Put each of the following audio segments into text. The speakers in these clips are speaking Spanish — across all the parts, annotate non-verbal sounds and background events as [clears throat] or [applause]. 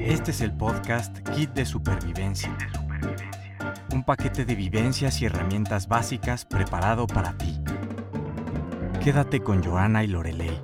Este es el podcast Kit de Supervivencia. Un paquete de vivencias y herramientas básicas preparado para ti. Quédate con Joana y Lorelei.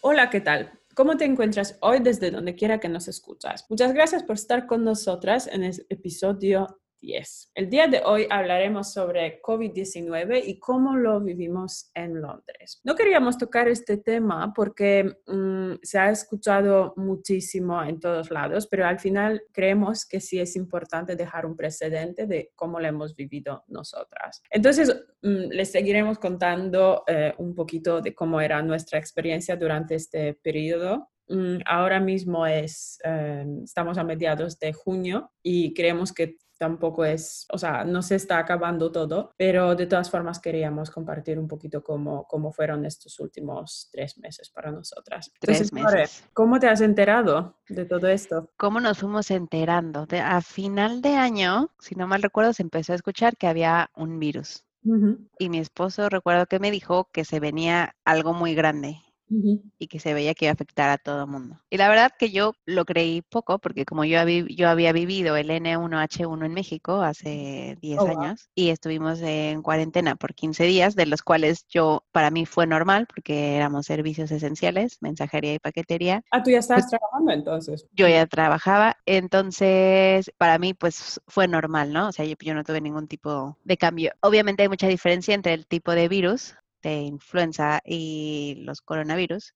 Hola, ¿qué tal? ¿Cómo te encuentras hoy desde donde quiera que nos escuchas? Muchas gracias por estar con nosotras en el episodio 10. El día de hoy hablaremos sobre COVID-19 y cómo lo vivimos en Londres. No queríamos tocar este tema porque mm, se ha escuchado muchísimo en todos lados, pero al final creemos que sí es importante dejar un precedente de cómo lo hemos vivido nosotras. Entonces, mm, les seguiremos contando eh, un poquito de cómo era nuestra experiencia durante este periodo mm, ahora mismo es, eh, estamos a mediados de junio y creemos que tampoco es, o sea, no se está acabando todo, pero de todas formas queríamos compartir un poquito cómo, cómo fueron estos últimos tres meses para nosotras. Tres meses. ¿Cómo te has enterado de todo esto? ¿Cómo nos fuimos enterando? De, a final de año, si no mal recuerdo, se empezó a escuchar que había un virus. Y mi esposo recuerdo que me dijo que se venía algo muy grande y que se veía que iba a afectar a todo el mundo. Y la verdad que yo lo creí poco porque como yo, yo había vivido el N1H1 en México hace 10 años y estuvimos en cuarentena por 15 días, de los cuales yo, para mí fue normal porque éramos servicios esenciales, mensajería y paquetería. Ah, tú ya estabas pues trabajando entonces. Yo ya trabajaba, entonces para mí pues fue normal, ¿no? O sea, yo, yo no tuve ningún tipo de cambio. Obviamente hay mucha diferencia entre el tipo de virus, de influenza y los coronavirus.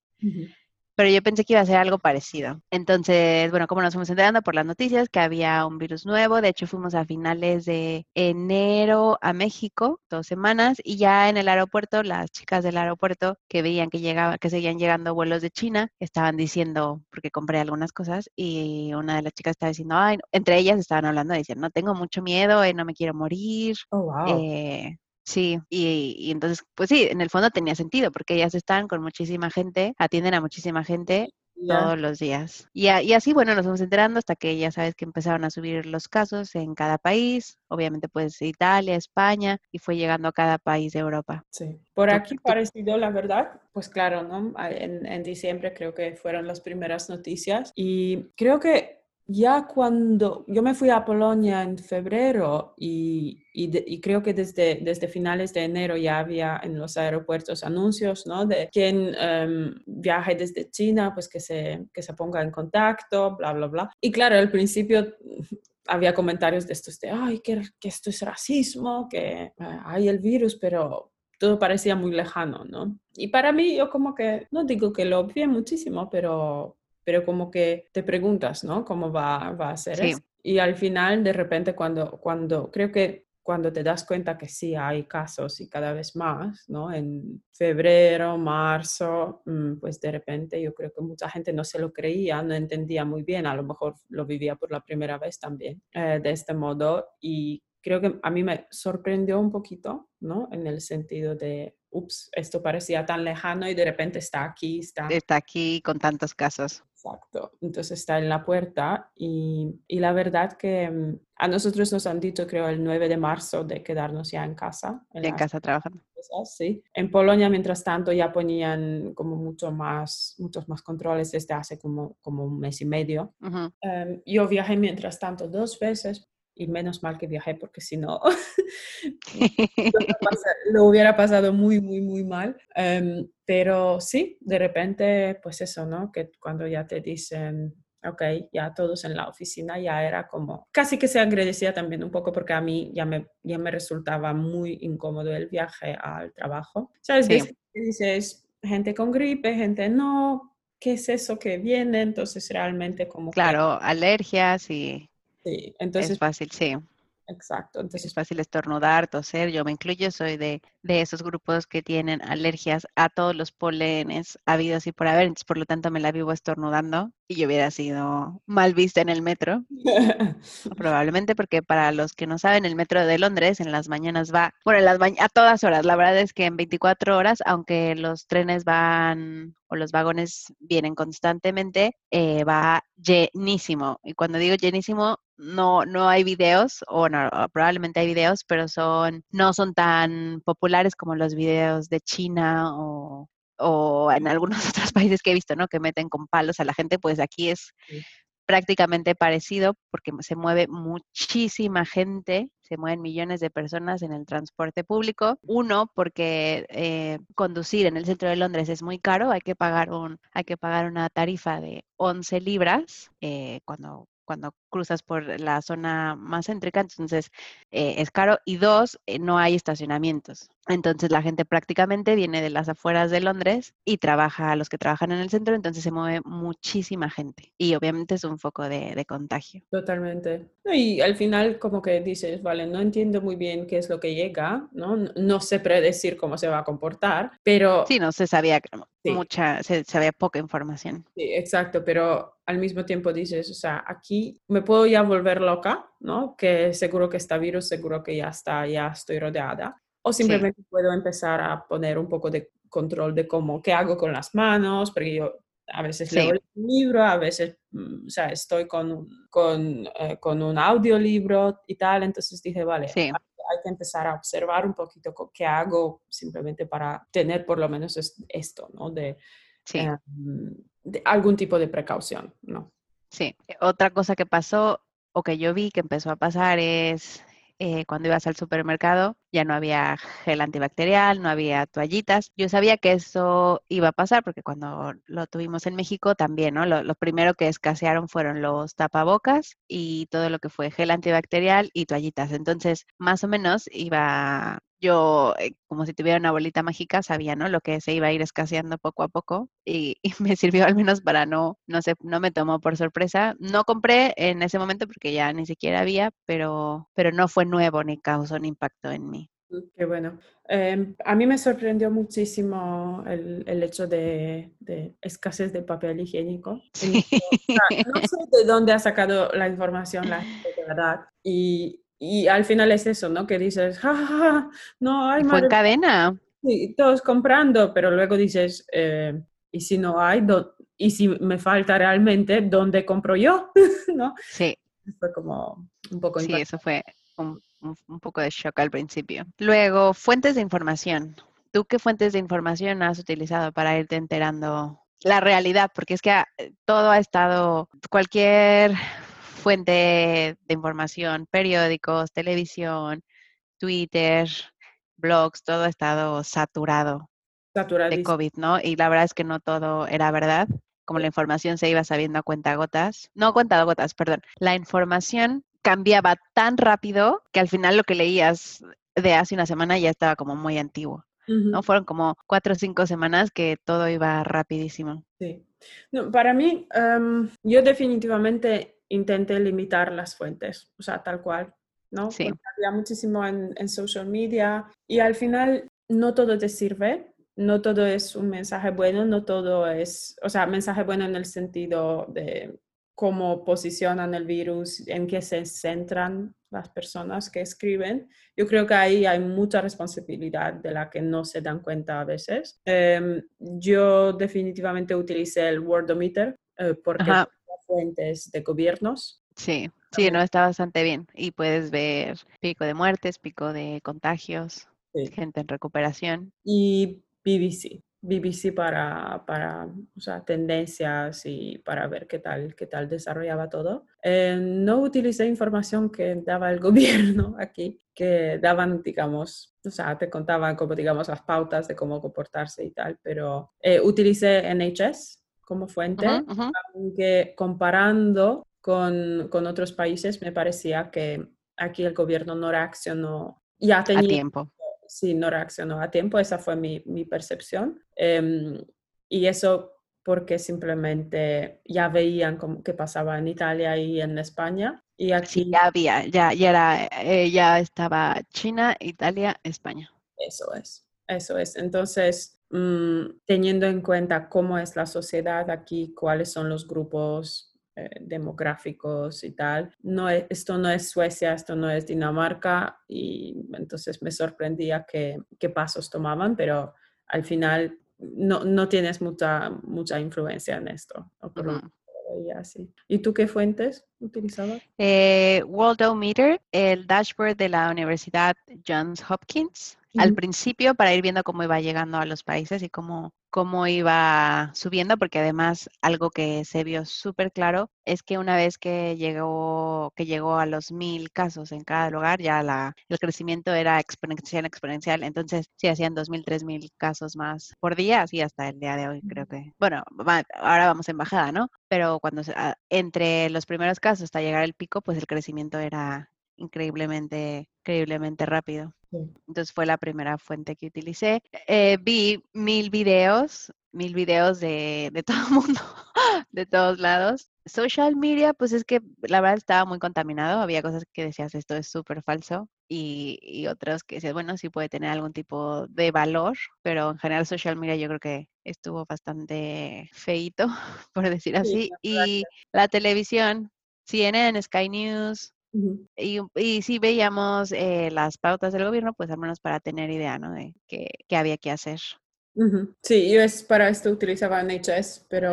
Pero yo pensé que iba a ser algo parecido. Entonces, bueno, como nos fuimos enterando por las noticias que había un virus nuevo, de hecho fuimos a finales de enero a México, dos semanas, y ya en el aeropuerto, las chicas del aeropuerto que veían que llegaba, que seguían llegando vuelos de China, estaban diciendo, porque compré algunas cosas, y una de las chicas estaba diciendo, ay, entre ellas estaban hablando, diciendo, no tengo mucho miedo, eh, no me quiero morir. Oh, wow. Eh, Sí, y, entonces, pues sí, en el fondo tenía sentido, porque ellas están con muchísima gente, atienden a muchísima gente todos los días. Y, y, así, bueno, nos vamos enterando hasta que ya sabes que empezaron a subir los casos en cada país, obviamente pues Italia, España, y fue llegando a cada país de Europa. Sí, por aquí parecido, la verdad, pues claro, ¿no? En, en diciembre creo que fueron las primeras noticias y creo que ya cuando yo me fui a Polonia en febrero y, y, creo que desde, desde finales de enero ya había en los aeropuertos anuncios, ¿no? De quien em, viaje desde China, pues que se, que se ponga en contacto, bla, bla, bla. Y claro, al principio [laughs] había comentarios de estos de, ay, que, que esto es racismo, que eh, hay el virus, pero todo parecía muy lejano, ¿no? Y para mí yo como que, no digo que lo vi muchísimo, pero pero como que te preguntas, ¿no? ¿Cómo va, va a ser eso? Y al final, de repente, cuando, cuando, creo que cuando te das cuenta que sí hay casos y cada vez más, ¿no? En febrero, marzo, mm, pues de repente yo creo que mucha gente no se lo creía, no entendía muy bien, a lo mejor lo vivía por la primera vez también eh, de este modo y creo que a mí me sorprendió un poquito, ¿no? En el sentido de, ups, esto parecía tan lejano y de repente está aquí, está... Está aquí con tantos casos. Exacto. Entonces está en la puerta y, y, la verdad que mm, a nosotros nos han dicho, creo, el 9 de marzo de quedarnos ya en casa. En, casa trabajando. sí. En Polonia, mientras tanto, ya ponían como mucho más, muchos más controles desde hace como, como un mes y medio. Em, yo viajé mientras tanto dos veces y menos mal que viajé porque si no [laughs] lo hubiera pasado muy, muy, muy mal. Em, pero sí, de repente, pues eso, ¿no? Que cuando ya te dicen, ok, ya todos en la oficina, ya era como, casi que se agradecía también un poco porque a mí ya me, ya me resultaba muy incómodo el viaje al trabajo. ¿Sabes? Sí. Dices, gente con gripe, gente no, ¿qué es eso que viene? Entonces realmente como... Claro, alergias y Sí, entonces... Es fácil, sí. Exacto. Entonces es fácil estornudar, toser. Yo me incluyo, soy de, de, esos grupos que tienen alergias a todos los polenes habidos y por haber. Entonces, por lo tanto, me la vivo estornudando y yo hubiera sido mal vista en el metro. [laughs] Probablemente porque para los que no saben, el metro de Londres en las mañanas va, bueno, en las a todas horas. La verdad es que en 24 horas, aunque los trenes van o los vagones vienen constantemente, eh, va llenísimo. Y cuando digo llenísimo, no, no hay videos, o no, probablemente hay videos, pero son, no son tan populares como los videos de China o, o en algunos [laughs] otros países que he visto, ¿no? Que meten con palos a la gente, pues aquí es prácticamente parecido porque se mueve muchísima gente, se mueven millones de personas en el transporte público. Uno, porque eh, conducir en el centro de Londres es muy caro, hay que pagar, un, hay que pagar una tarifa de 11 libras eh, cuando cuando cruzas por la zona más céntrica, entonces eh, es caro. Y dos, eh, no hay estacionamientos. Entonces la gente prácticamente viene de las afueras de Londres y trabaja, los que trabajan en el centro, entonces se mueve muchísima gente. Y obviamente es un foco de, contagio. Totalmente. Y al final como que dices, vale, no entiendo muy bien qué es lo que llega, ¿no? No sé predecir cómo se va a comportar, pero... Sí, no se sabía mucha, se sabía poca información. Sí, exacto, pero al mismo tiempo dices, o sea, aquí me puedo ya volver loca, ¿no? Que seguro que está virus, seguro que ya está, ya estoy rodeada. O simplemente puedo empezar a poner un poco de control de cómo, qué hago con las manos, porque yo a veces leo el libro, a veces, mm, o sea, estoy con, con, eh, con un audiolibro y tal, entonces dije, vale, hay, que empezar a observar un poquito qué hago simplemente para tener por lo menos esto, ¿no? De, em, de algún tipo de precaución, ¿no? Sí, otra cosa que pasó o que yo vi que empezó a pasar es eh, cuando ibas al supermercado, ya no había gel antibacterial, no había toallitas. Yo sabía que eso iba a pasar porque cuando lo tuvimos en México también, ¿no? Lo, lo primero que escasearon fueron los tapabocas y todo lo que fue gel antibacterial y toallitas. Entonces, más o menos iba yo, eh, como si tuviera una bolita mágica, sabía, ¿no? Lo que se iba a ir escaseando poco a poco y, [laughs] me sirvió al menos para no, no sé, no me tomó por sorpresa. No compré en ese momento porque ya ni siquiera había, pero, pero no fue nuevo ni causó un impacto en mí. Qué bueno. Em, a mí me sorprendió muchísimo el, el hecho de, de, escasez de papel higiénico. [laughs] no sé de dónde ha sacado la información la verdad. Y, y al final es eso, ¿no? Que dices, ja, no hay más. Fue en cadena. Sí, todos comprando, pero luego dices, eh, ¿y si no hay? ¿Y si me falta realmente, dónde compro yo? [laughs] ¿No? Sí. Fue como un poco Sí, eso fue un, un, poco de shock al principio. Luego, fuentes de información. ¿Tú qué fuentes de información has utilizado para irte enterando la realidad? Porque es que todo ha estado, cualquier fuente de información, periódicos, televisión, Twitter, blogs, todo ha estado saturado de COVID, ¿no? Y la verdad es que no todo era verdad, como la información se iba sabiendo a cuenta gotas, no a cuenta gotas, perdón, la información cambiaba tan rápido que al final lo que leías de hace una semana ya estaba como muy antiguo. ¿no? Fueron como cuatro o cinco semanas que todo iba rapidísimo. Sí. No, para mí, em, yo definitivamente intenté limitar las fuentes, o sea, tal cual, ¿no? Sí. había muchísimo en, en social media y al final no todo te sirve, no todo es un mensaje bueno, no todo es, o sea, mensaje bueno en el sentido de cómo posicionan el virus, en qué se centran las personas que escriben. Yo creo que ahí hay mucha responsabilidad de la que no se dan cuenta a veces. Em, yo definitivamente utilicé el Wordometer eh, porque fuentes de gobiernos. Sí, sí, no está bastante bien. Y puedes ver pico de muertes, pico de contagios, gente en recuperación. Y BBC, BBC para, para o sea, tendencias y para ver qué tal, qué tal desarrollaba todo. Eh, no utilicé información que daba el [laughs] gobierno aquí, que daban, digamos, o sea, te contaban como, digamos, las pautas de cómo comportarse y tal, pero eh, utilicé NHS como fuente, aunque comparando con, con, otros países me parecía que aquí el gobierno no reaccionó ya tenía, a tiempo. Sí, no reaccionó a tiempo, esa fue mi, mi percepción. Em, y eso porque simplemente ya veían cómo, qué pasaba en Italia y en España. Y aquí, sí, ya había, ya, ya, era, eh, ya estaba China, Italia, España. Eso es, eso es. Entonces, Mm, teniendo en cuenta cómo es la sociedad aquí, cuáles son los grupos eh, demográficos y tal. No esto no es Suecia, esto no es Dinamarca y entonces me sorprendía qué, qué pasos tomaban, pero al final no, no tienes mucha, mucha influencia en esto. veía así. ¿Y tú qué fuentes utilizabas? Eh, Worldometer, el dashboard de la Universidad Johns Hopkins. Al principio, para ir viendo cómo iba llegando a los países y cómo, cómo iba subiendo, porque además algo que se vio súper claro es que una vez que llegó, que llegó a los mil casos en cada lugar, ya la, el crecimiento era exponencial, exponencial. Entonces, sí hacían dos mil, tres mil casos más por día, así hasta el día de hoy, creo que. Bueno, ahora vamos en bajada, ¿no? Pero cuando se- ah, entre los primeros casos hasta llegar al pico, pues el crecimiento era increíblemente, increíblemente rápido. Entonces fue la primera fuente que utilicé. Eh, vi mil videos, mil videos de, de [laughs] todo el mundo, de todos lados. Social media, pues es que la verdad estaba muy contaminado. Había cosas que decías, esto es súper falso. Y, y otras que decías, bueno, sí puede tener algún tipo de valor, pero en general social media yo creo que estuvo bastante feito, [laughs] por decir Sí, así. Y la televisión, CNN, Sky News, Y, y sí veíamos eh, las pautas del gobierno, pues al menos para tener idea, ¿no? De qué, qué había que hacer. Sí, yo es, para esto utilizaba NHS, pero,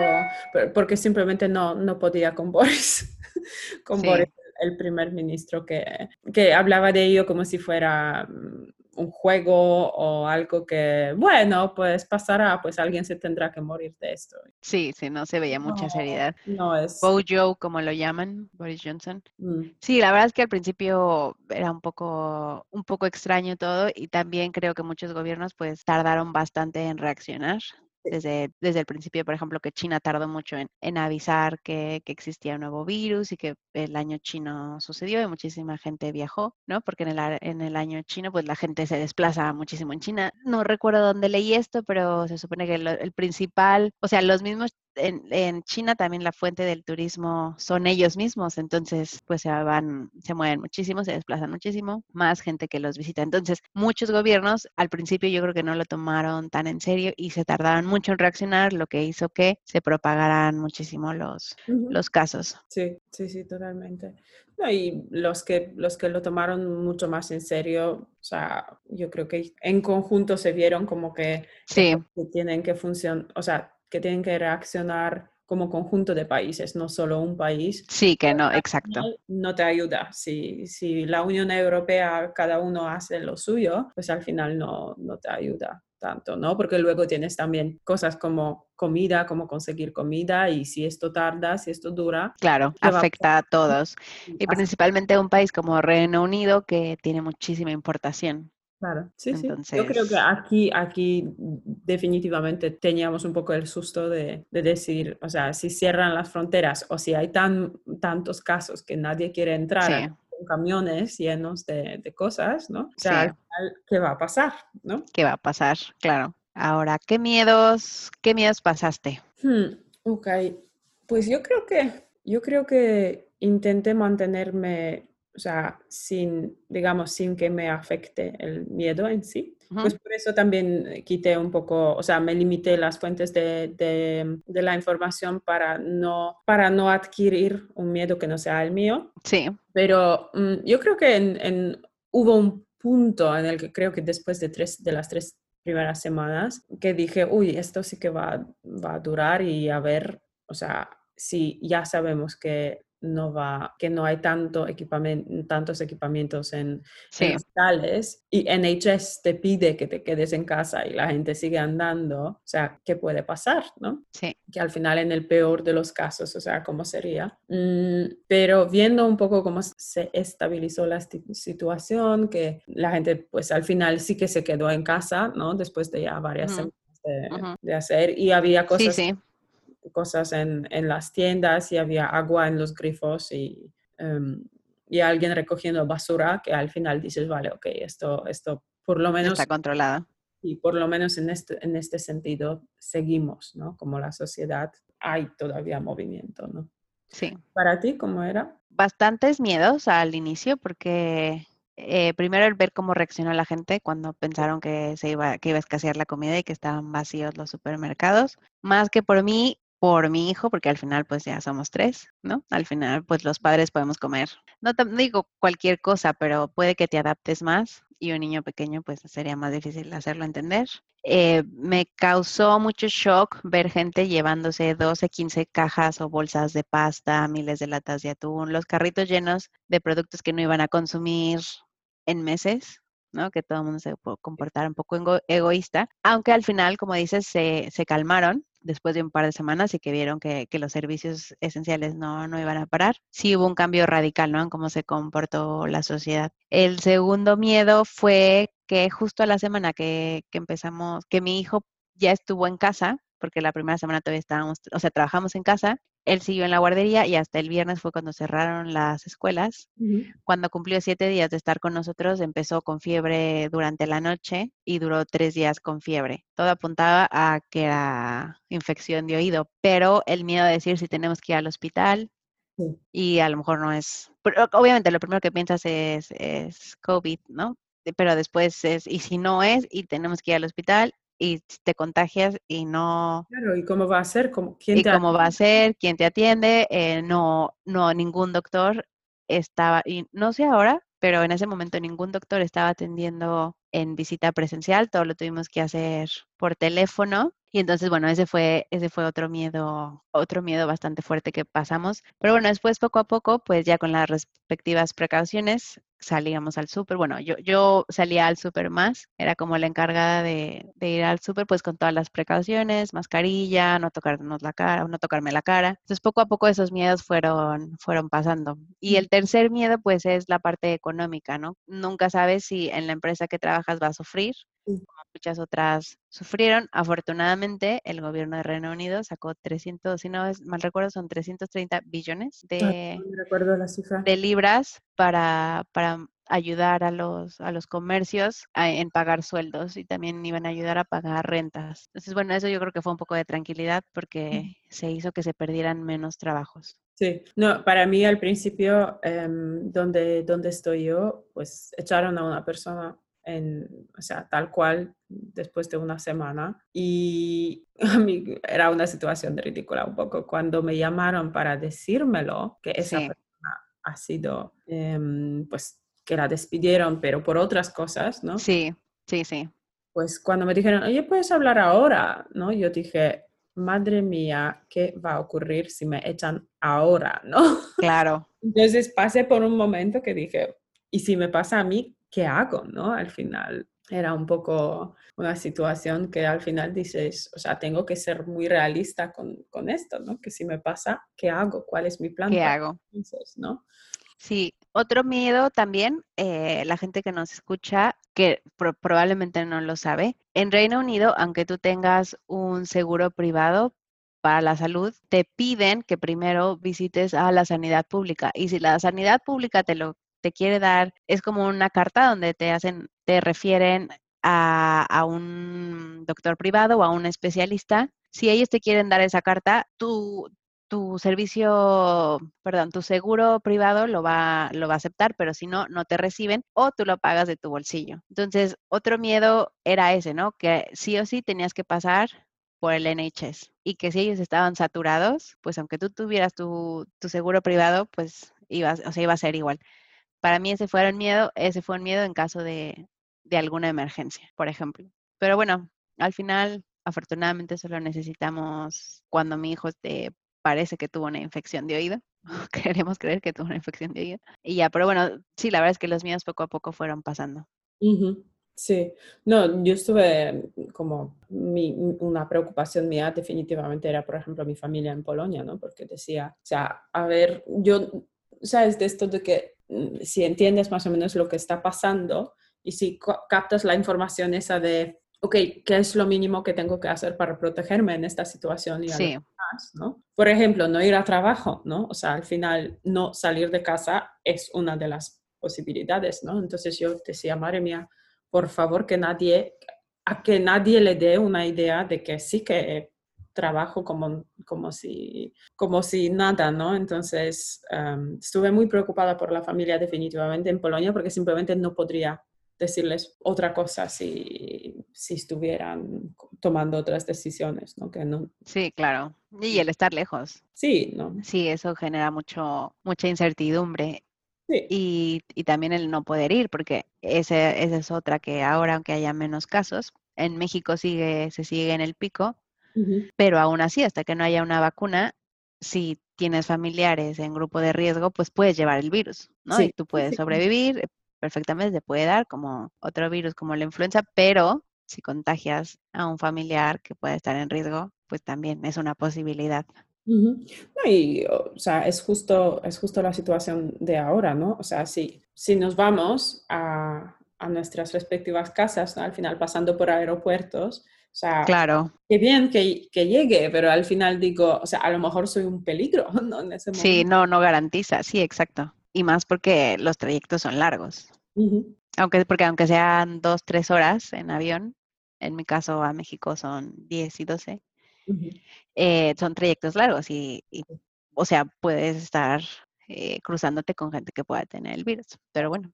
pero porque simplemente no, no podía con Boris, [laughs] con Sí. Boris, el primer ministro, que, que hablaba de ello como si fuera mm, un juego o algo que, bueno, pues pasará, pues alguien se tendrá que morir de esto. Sí, sí, no se veía mucha No, seriedad. no es... Bojo, como lo llaman, Boris Johnson. mm, Sí, la verdad es que al principio era un poco, un poco extraño todo y también creo que muchos gobiernos pues tardaron bastante en reaccionar. Desde, desde el principio, por ejemplo, que China tardó mucho en, en avisar que, que existía un nuevo virus y que el año chino sucedió y muchísima gente viajó, ¿no? Porque en el, en el año chino, pues la gente se desplaza muchísimo en China. No recuerdo dónde leí esto, pero se supone que lo- el principal, o sea, los mismos en, en China también la fuente del turismo son ellos mismos, entonces pues se van, se mueven muchísimo, se desplazan muchísimo, más gente que los visita. Entonces, muchos gobiernos al principio yo creo que no lo tomaron tan en serio y se tardaron mucho en reaccionar, lo que hizo que se propagaran muchísimo los, ujú. los casos. Sí, sí, sí, totalmente. No, y los que, los que lo tomaron mucho más en serio, o sea, yo creo que en conjunto se vieron como que, Sí, que tienen que funcionar, o sea, que tienen que reaccionar como conjunto de países, no solo un país. sí que no, exacto. No te ayuda. Si, si la Unión Europea, cada uno hace lo suyo, pues al final no, no te ayuda tanto, ¿no? Porque luego tienes también cosas como comida, como conseguir comida, y si esto tarda, si esto dura, Claro, ¿qué va a afecta a todos y principalmente a un país como Reino Unido que tiene muchísima importación. Claro, sí, sí. Yo creo que aquí, aquí definitivamente teníamos un poco el susto de, de decir, o sea, si cierran las fronteras o si hay tan, tantos casos que nadie quiere entrar Sí. con camiones llenos de, de cosas, ¿no? O sea, Sí. al final, ¿qué va a pasar, no? ¿Qué va a pasar? Claro. Ahora, ¿qué miedos, qué miedos pasaste? Hmm, ok, pues yo creo que, yo creo que intenté mantenerme, o sea, sin, digamos, sin que me afecte el miedo en sí. Ujú. Pues por eso también eh, quité un poco, o sea, me limité las fuentes de, de- de la información para no, para no adquirir un miedo que no sea el mío. Sí, Pero mm, yo creo que en, en- hubo un punto en el que creo que después de, tres, de las tres primeras semanas que dije, uy, esto sí que va, va a durar y a ver, o sea, si ya sabemos que no va, que no hay tanto equipamiento, tantos equipamientos en, en sí, hospitales y NHS te pide que te quedes en casa y la gente sigue andando, o sea, ¿qué puede pasar, no? sí, que al final en el peor de los casos, o sea, cómo sería. Mm, pero viendo un poco cómo se estabilizó la situación, que la gente pues al final sí que se quedó en casa, ¿no? Después de ya varias semanas de, hacer y había sí, cosas, sí, cosas en, en las tiendas y había agua en los grifos y, em, y alguien recogiendo basura que al final dices, vale, ok, esto, esto por lo menos está controlada. y por lo menos en este, en este sentido seguimos, ¿no? Como la sociedad hay todavía movimiento, ¿no? Sí. Para ti, ¿cómo era? Bastantes miedos al inicio porque eh, primero el ver cómo reaccionó la gente cuando pensaron que se iba, que iba a escasear la comida y que estaban vacíos los supermercados, más que por mí, por mi hijo, porque al final pues ya somos tres, ¿no? Al final pues los padres podemos comer. No no digo cualquier cosa, pero puede que te adaptes más y un niño pequeño, pues sería más difícil hacerlo entender. Eh, me causó mucho shock ver gente llevándose 12, 15 cajas o bolsas de pasta, miles de latas de atún, los carritos llenos de productos que no iban a consumir en meses, ¿no? Que todo el mundo se comportara un poco egoísta, aunque al final, como dices, se, se calmaron después de un par de semanas y que vieron que, los servicios esenciales no, no, iban a parar, sí hubo un cambio radical ¿no? en cómo se comportó la sociedad. El segundo miedo fue que justo a la semana que, que empezamos, que mi hijo ya estuvo en casa, porque la primera semana todavía estábamos, o sea, trabajamos en casa, él siguió en la guardería y hasta el viernes fue cuando cerraron las escuelas. Cuando cumplió siete días de estar con nosotros, empezó con fiebre durante la noche y duró tres días con fiebre. Todo apuntaba a que era infección de oído, pero el miedo de decir si tenemos que ir al hospital y a lo mejor no es, obviamente lo primero que piensas es, es COVID, ¿no? Pero después es, y si no es, y tenemos que ir al hospital, y te contagias y no... Claro, ¿y cómo va a ser? ¿Quién y cómo va a ser? ¿Quién te atiende? Eh, no, no, ningún doctor estaba, y no sé ahora, pero en ese momento ningún doctor estaba atendiendo en visita presencial, todo lo tuvimos que hacer por teléfono. Y entonces, bueno, ese fue, ese fue otro miedo, otro miedo bastante fuerte que pasamos. Pero bueno, después poco a poco, pues ya con las respectivas precauciones, salíamos al súper. Bueno, yo, yo salía al súper más, era como la encargada de, de ir al súper, pues con todas las precauciones, mascarilla, no tocarnos la cara, no tocarme la cara. Entonces, poco a poco esos miedos fueron, fueron pasando. Y el tercer miedo, pues, es la parte económica, ¿no? Nunca sabes si en la empresa que trabajas va a sufrir, como muchas otras sufrieron. Afortunadamente, el gobierno de Reino Unido sacó 300, si no mal recuerdo, son 330 billones de, de libras para, para ayudar a los, a los comercios en pagar sueldos y también iban a ayudar a pagar rentas. Entonces, bueno, eso yo creo que fue un poco de tranquilidad porque se hizo que se perdieran menos trabajos. Sí, no, para mí al principio, em, donde, donde estoy yo, pues echaron a una persona en, o sea, tal cual después de una semana. Y [laughs] a mí era una situación ridícula un poco. Cuando me llamaron para decírmelo, que esa persona ha sido, em, pues, que la despidieron, pero por otras cosas, ¿no? Sí, sí, sí. Pues cuando me dijeron, oye, puedes hablar ahora, ¿no? Yo dije, madre mía, ¿qué va a ocurrir si me echan ahora, no? [laughs] Claro. Entonces pasé por un momento que dije, ¿y si me pasa a mí, qué hago, no? Al final era un poco una situación que al final dices, o sea, tengo que ser muy realista con, con esto, ¿no? Que si me pasa, ¿qué hago? ¿Cuál es mi plan? ¿Qué hago? Entonces, ¿no? Sí, otro miedo también, eh, la gente que nos escucha, que probablemente no lo sabe, en Reino Unido, aunque tú tengas un seguro privado para la salud, te piden que primero visites a la sanidad pública. Y si la sanidad pública te lo te quiere dar, es como una carta donde te hacen, te refieren a, a un doctor privado o a un especialista. Si ellos te quieren dar esa carta, tú, tu servicio, perdón, tu seguro privado lo va, lo va a aceptar, pero si no, no te reciben o tú lo pagas de tu bolsillo. Entonces, otro miedo era ese, ¿no? Que sí o sí tenías que pasar por el NHS y que si ellos estaban saturados, pues aunque tú tuvieras tu, tu seguro privado, pues ibas, o sea, iba a ser igual. Para mí ese fue el miedo, ese fue un miedo en caso de, de alguna emergencia, por ejemplo. Pero bueno, al final, afortunadamente solo necesitamos cuando mi hijo te parece que tuvo una infección de oído. [laughs] Queremos creer que tuvo una infección de oído. Y ya, pero bueno, sí, la verdad es que los míos poco a poco fueron pasando. Sí, no, yo estuve como mi, una preocupación mía definitivamente era, por ejemplo, mi familia en Polonia, ¿no? Porque decía, o sea, a ver, yo, ¿sabes? De esto de que si entiendes más o menos lo que está pasando y si captas la información esa de ok, ¿qué es lo mínimo que tengo que hacer para protegerme en esta situación? Y sí. ¿no? Por ejemplo, no ir a trabajo, ¿no? O sea, al final no salir de casa es una de las posibilidades, ¿no? Entonces yo decía, madre mía, por favor que nadie, a que nadie le dé una idea de que sí que trabajo como, como, si, como si nada, ¿no? Entonces em, estuve muy preocupada por la familia definitivamente en Polonia porque simplemente no podría decirles otra cosa si, si estuvieran tomando otras decisiones, ¿no? Que no. Sí, claro. Y el estar lejos. Sí, ¿no? Sí, eso genera mucho, mucha incertidumbre. y, y, también el no poder ir, porque ese, esa es otra que ahora, aunque haya menos casos, en México sigue, se sigue en el pico, pero aún así, hasta que no haya una vacuna, si tienes familiares en grupo de riesgo, pues puedes llevar el virus, ¿no? y tú puedes sobrevivir perfectamente, te puede dar como otro virus como la influenza, pero si contagias a un familiar que puede estar en riesgo, pues también es una posibilidad. y, o sea, es justo, es justo la situación de ahora, ¿no? O sea, si, si nos vamos a, a nuestras respectivas casas, al final pasando por aeropuertos, o sea, claro. qué bien que, que, llegue, pero al final digo, o sea, a lo mejor soy un peligro, [laughs] ¿no? En ese sí, no, no garantiza, sí, exacto. Y más porque los trayectos son largos. Aunque, porque aunque sean dos, tres horas en avión, en mi caso a México son 10 y 12, eh, son trayectos largos y, o sea, puedes estar eh, cruzándote con gente que pueda tener el virus. Pero bueno.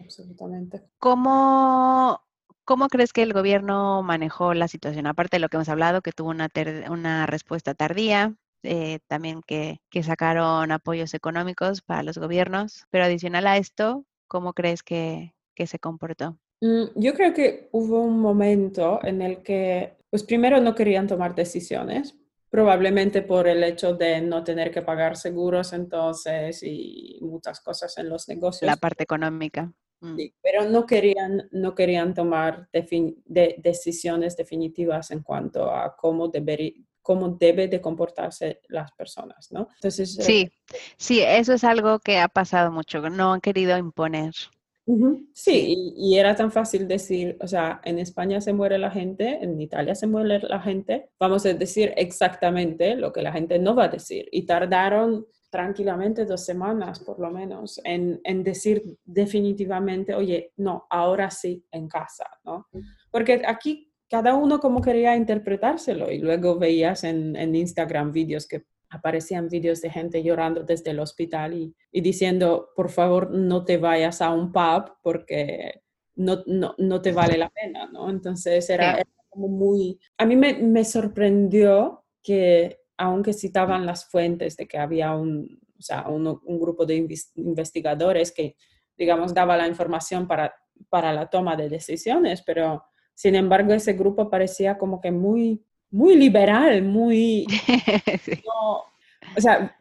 Absolutamente. ¿Cómo, ¿Cómo crees que el gobierno manejó la situación? Aparte de lo que hemos hablado, que tuvo una, una respuesta tardía, eh, también que, que, sacaron apoyos económicos para los gobiernos, pero adicional a esto, ¿cómo crees que, que se comportó? Mm, yo creo que hubo un momento en el que, pues primero no querían tomar decisiones, probablemente por el hecho de no tener que pagar seguros entonces y muchas cosas en los negocios. La parte económica. Mm. Sí, pero no querían, no querían tomar de decisiones definitivas en cuanto a cómo, deber, cómo debe de comportarse las personas, ¿no? Entonces, eh, sí, sí, eso es algo que ha pasado mucho, no han querido imponer Sí, y, era tan fácil decir, o sea, en España se muere la gente, en Italia se muere la gente, vamos a decir exactamente lo que la gente no va a decir. Y tardaron tranquilamente dos semanas, por lo menos, en, en decir definitivamente, oye, no, ahora sí, en casa, ¿no? Porque aquí cada uno como quería interpretárselo y luego veías en, en Instagram vídeos que aparecían vídeos de gente llorando desde el hospital y, diciendo, por favor, no te vayas a un pub porque no, no, no te vale la pena, ¿no? Entonces era, como muy... A mí me, me, sorprendió que, aunque citaban las fuentes de que había un, o sea, un, un grupo de investigadores que, digamos, daba la información para, para la toma de decisiones, pero sin embargo ese grupo parecía como que muy muy liberal, muy... [laughs] o sea,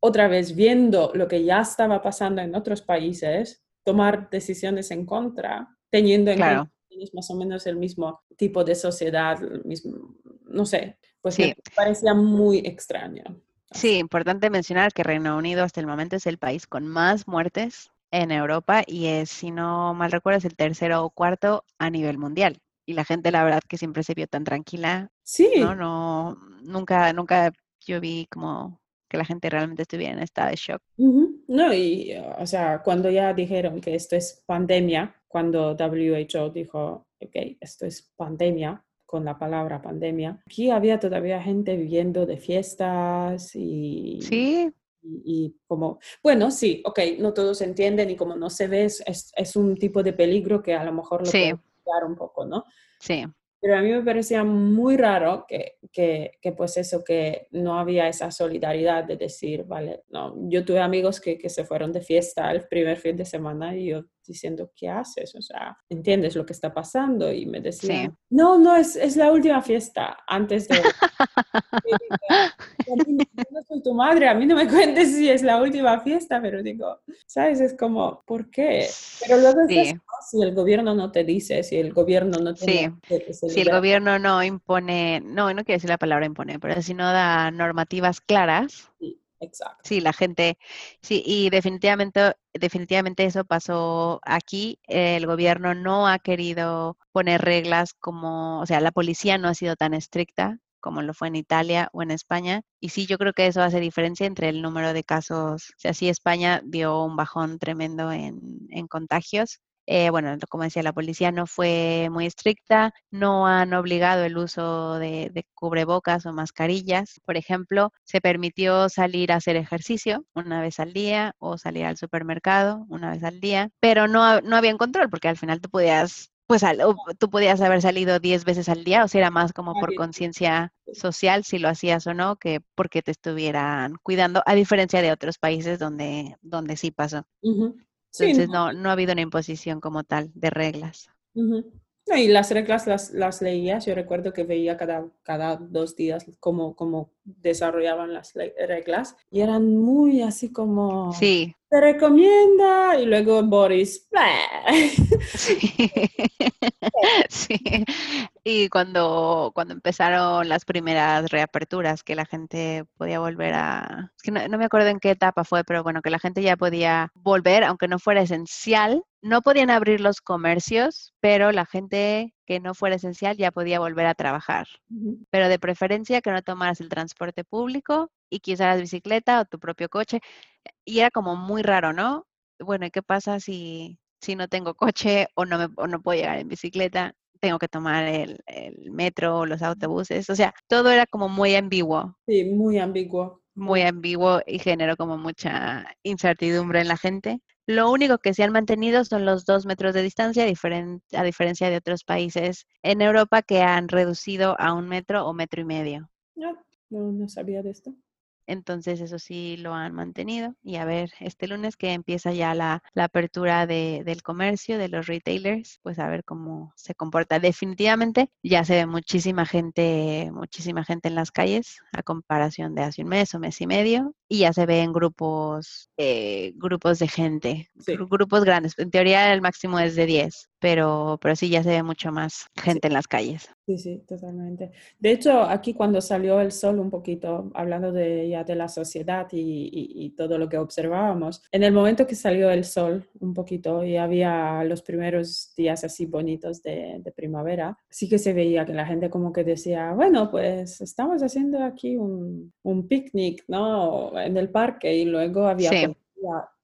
otra vez viendo lo que ya estaba pasando en otros países, tomar decisiones en contra, teniendo en cuenta más o menos el mismo tipo de sociedad, mismo, no sé, pues me parecía muy extraño. Sí, importante mencionar que Reino Unido hasta el momento es el país con más muertes en Europa y es, si no mal recuerdo, es el tercero o cuarto a nivel mundial y la gente la verdad que siempre se vio tan tranquila. Sí. No, no, nunca, nunca yo vi como que la gente realmente estuviera en estado de shock. No, y o sea, cuando ya dijeron que esto es pandemia, cuando WHO dijo, ok, esto es pandemia, con la palabra pandemia, aquí había todavía gente viviendo de fiestas y... Sí. Y, como, bueno, sí, ok, no todos entienden y como no se ve, es, es un tipo de peligro que a lo mejor lo sí un poco, ¿no? Sí. Pero a mí me parecía muy raro que, que, que, pues eso, que no había esa solidaridad de decir, vale, no, yo tuve amigos que, que se fueron de fiesta el primer fin de semana y yo diciendo, ¿qué haces? O sea, ¿entiendes lo que está pasando? Y me decía, no, no, es, es, la última fiesta antes de... [laughs] no soy tu madre, a mí no me cuentes si es la última fiesta, pero digo, ¿sabes? Es como, ¿por qué? Pero luego si el gobierno no te dice, si el gobierno no te... Sí, si el gobierno no impone, no, no quiero decir la palabra impone, pero si no da normativas claras. Sí Exacto. Sí, la gente, sí, y definitivamente, definitivamente eso pasó aquí. El gobierno no ha querido poner reglas como, o sea, la policía no ha sido tan estricta como lo fue en Italia o en España. Y sí, yo creo que eso hace diferencia entre el número de casos. O sea, sí, España dio un bajón tremendo en, en contagios, eh, bueno, como decía, la policía no fue muy estricta, no han obligado el uso de, cubrebocas o mascarillas. Por ejemplo, se permitió salir a hacer ejercicio una vez al día o salir al supermercado una vez al día, pero no, no había control porque al final tú podías pues tú podías haber salido 10 veces al día, o sea, era más como por conciencia social si lo hacías o no, que porque te estuvieran cuidando, a diferencia de otros países donde, donde sí pasó. Entonces no, no, no ha habido una imposición como tal de reglas. No, y las reglas las, las leías, yo recuerdo que veía cada, cada dos días cómo, cómo desarrollaban las reglas y eran muy así como, Sí, te recomienda y luego Boris, sí, [laughs] sí. Y cuando, cuando empezaron las primeras reaperturas, que la gente podía volver a... Es que no, no me acuerdo en qué etapa fue, pero bueno, que la gente ya podía volver, aunque no fuera esencial. No podían abrir los comercios, pero la gente que no fuera esencial ya podía volver a trabajar. Pero de preferencia que no tomaras el transporte público y que usaras bicicleta o tu propio coche. Y era como muy raro, ¿no? Bueno, ¿y qué pasa si, si no tengo coche o no, me, o no puedo llegar en bicicleta? Tengo que tomar el, el metro o los autobuses. O sea, todo era como muy ambiguo, Sí, muy ambiguo. Muy ambiguo y generó como mucha incertidumbre en la gente. Lo único que se han mantenido son los dos metros de distancia, a diferencia de otros países en Europa que han reducido a un metro o metro y medio. Ah, no, no sabía de esto. Entonces, eso sí lo han mantenido. Y a ver, este lunes que empieza ya la, la apertura de- del comercio, de los retailers, pues a ver cómo se comporta. Definitivamente ya se ve muchísima gente, muchísima gente en las calles a comparación de hace un mes o mes y medio. Y ya se ven grupos, eh, grupos de gente, Sí. grupos grandes. En teoría el máximo es de 10, pero, pero sí ya se ve mucho más gente en las calles. Sí, sí, totalmente. De hecho, aquí cuando salió el sol un poquito, hablando de ya de la sociedad y, y- y todo lo que observábamos, en el momento que salió el sol un poquito y había los primeros días así bonitos de, de primavera, sí que se veía que la gente como que decía, bueno, pues estamos haciendo aquí un, un picnic, ¿no? En el parque y luego había Sí.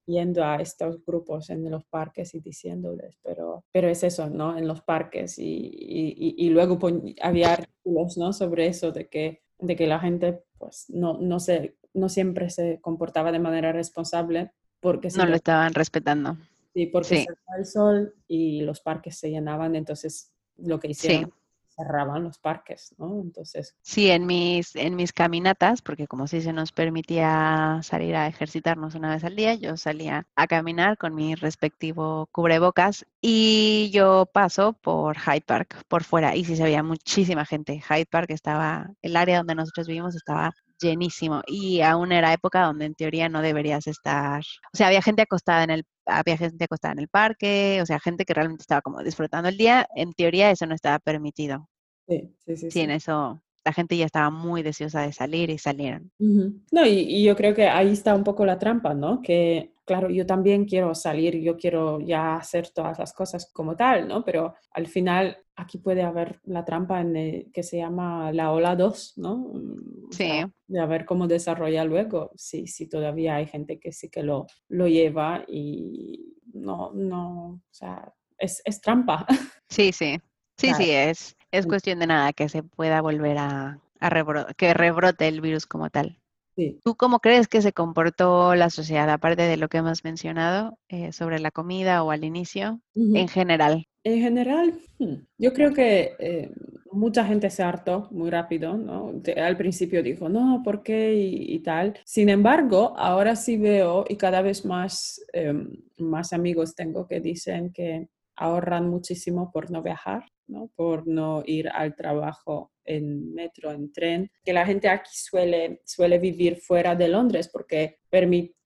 Yendo a estos grupos en los parques y diciéndoles, pero, pero es eso, ¿no? En los parques y, y- y- luego había artículos, ¿no? Sobre eso, de que, de que la gente pues no, no, se, no siempre se comportaba de manera responsable porque, No lo estaban respetando. sí, porque sí. salía el sol y los parques se llenaban, entonces lo que hicieron, cerraban los parques, ¿no? Entonces, Sí, en mis, en mis caminatas, porque como sí se nos permitía salir a ejercitarnos una vez al día, yo salía a caminar con mi respectivo cubrebocas y yo paso por Hyde Park, por fuera, y sí se veía muchísima gente. Hyde Park estaba, el área donde nosotros vivimos estaba llenísimo y aún era época donde en teoría no deberías estar, o sea, había gente acostada en el, había gente acostada en el parque, o sea, gente que realmente estaba como disfrutando el día, en teoría eso no estaba permitido. sí, sí, sí. Sí, en eso la gente ya estaba muy deseosa de salir y salieron. Ujú. No, y, y yo creo que ahí está un poco la trampa, ¿no? Que, claro, yo también quiero salir, yo quiero ya hacer todas las cosas como tal, ¿no? Pero al final aquí puede haber la trampa en el- que se llama la ola 2, ¿no? Sí. de a ver cómo desarrolla luego, si, si todavía hay gente que sí que lo, lo lleva y no, no, o sea, es, es trampa. [laughs] Sí, sí. Sí, Claro. sí, es, es cuestión de nada que se pueda volver a, a rebro- que rebrote el virus como tal. Sí. ¿Tú cómo crees que se comportó la sociedad, aparte de lo que hemos mencionado eh, sobre la comida o al inicio, en general? En general, hmm, yo creo que eh, mucha gente se hartó muy rápido, ¿no? De- al principio dijo, no, ¿por qué? Y, y tal. Sin embargo, ahora sí veo y cada vez más, em, más amigos tengo que dicen que ahorran muchísimo por no viajar, ¿no? Por no ir al trabajo en metro, en tren, que la gente aquí suele, suele vivir fuera de Londres porque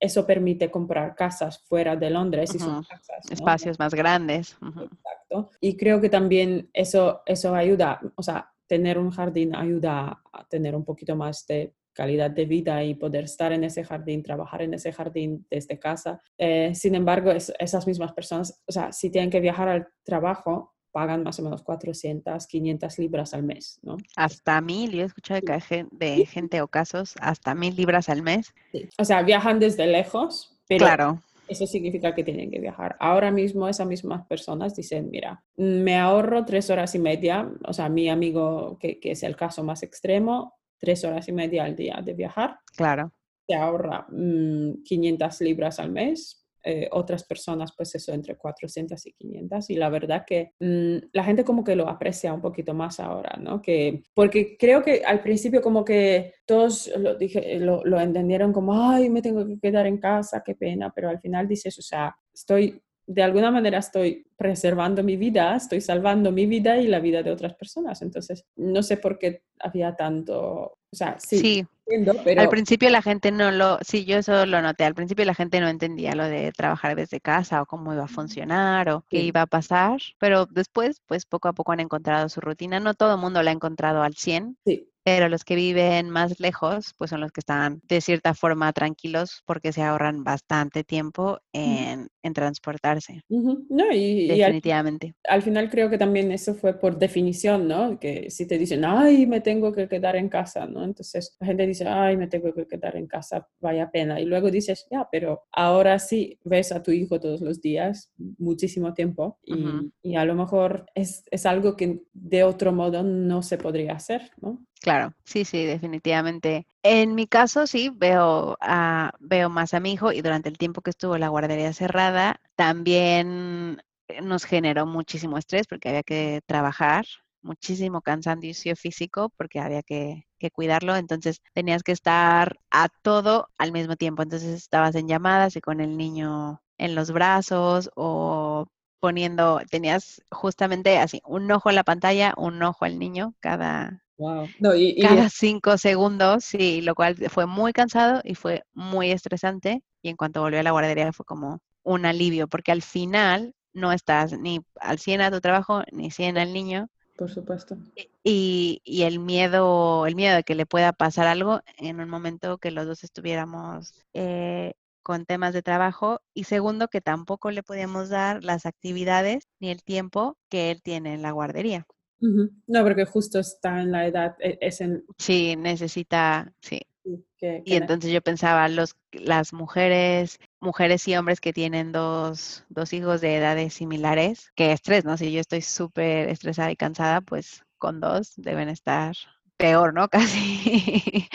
eso permite comprar casas fuera de Londres y son Ujú. casas, ¿no? Espacios más grandes. Exacto. Y creo que también eso, eso ayuda, o sea, tener un jardín ayuda a tener un poquito más de calidad de vida y poder estar en ese jardín, trabajar en ese jardín desde casa. Eh, sin embargo, es- esas mismas personas, o sea, si tienen que viajar al trabajo, pagan más o menos 400, 500 libras al mes, ¿no? Hasta mil, yo he escuchado de, Sí. de gente o casos, hasta mil libras al mes. O sea, viajan desde lejos, pero Claro, Eso significa que tienen que viajar. Ahora mismo esas mismas personas dicen, mira, me ahorro tres horas y media, o sea, mi amigo, que, que es el caso más extremo, tres horas y media al día de viajar, claro. se ahorra mm, 500 libras al mes eh, otras personas, pues eso, entre 400 y 500. Y la verdad que mm, la gente como que lo aprecia un poquito más ahora, ¿no? Que, porque creo que al principio como que todos lo, dije, lo, lo entendieron como, ay, me tengo que quedar en casa, qué pena, pero al final dices, o sea, estoy de alguna manera estoy preservando mi vida, estoy salvando mi vida y la vida de otras personas. Entonces, no sé por qué había tanto, o sea, sí, pero... Al principio la gente no lo, sí, yo eso lo noté, al principio la gente no entendía lo de trabajar desde casa o cómo iba a funcionar o qué iba a pasar, pero después, pues poco a poco han encontrado su rutina. No todo el mundo la ha encontrado al 100, sí pero los que viven más lejos, pues son los que están de cierta forma tranquilos porque se ahorran bastante tiempo en, transportarse. No, y, Definitivamente. al, final creo que también eso fue por definición, ¿no? Que si te dicen, ay, me tengo que quedar en casa, ¿no? Entonces la gente dice, ay, me tengo que quedar en casa, vaya pena. Y luego dices, ya, pero ahora sí ves a tu hijo todos los días, muchísimo tiempo, y, y a lo mejor es, es algo que de otro modo no se podría hacer, ¿no? Claro, sí, sí, definitivamente. En mi caso, sí, veo, a, veo más a mi hijo y durante el tiempo que estuvo la guardería cerrada, también nos generó muchísimo estrés porque había que trabajar, muchísimo cansancio físico porque había que, que, cuidarlo, entonces tenías que estar a todo al mismo tiempo, entonces estabas en llamadas y con el niño en los brazos o poniendo, tenías justamente así, un ojo en la pantalla, un ojo al niño cada, cada cinco segundos, sí, lo cual fue muy cansado y fue muy estresante. Y en cuanto volvió a la guardería fue como un alivio, porque al final no estás ni al 100 a tu trabajo, ni 100 al niño. Por supuesto. Y, y, el miedo, el miedo de que le pueda pasar algo en un momento que los dos estuviéramos eh, con temas de trabajo. Y segundo, que tampoco le podíamos dar las actividades ni el tiempo que él tiene en la guardería. No, porque justo está en la edad, e, es en... Sí, necesita, sí. y entonces yo pensaba, los, las mujeres, mujeres y hombres que tienen dos, dos hijos de edades similares, qué estrés, ¿no? Si yo estoy súper estresada y cansada, pues con dos deben estar peor, ¿no? [laughs] Casi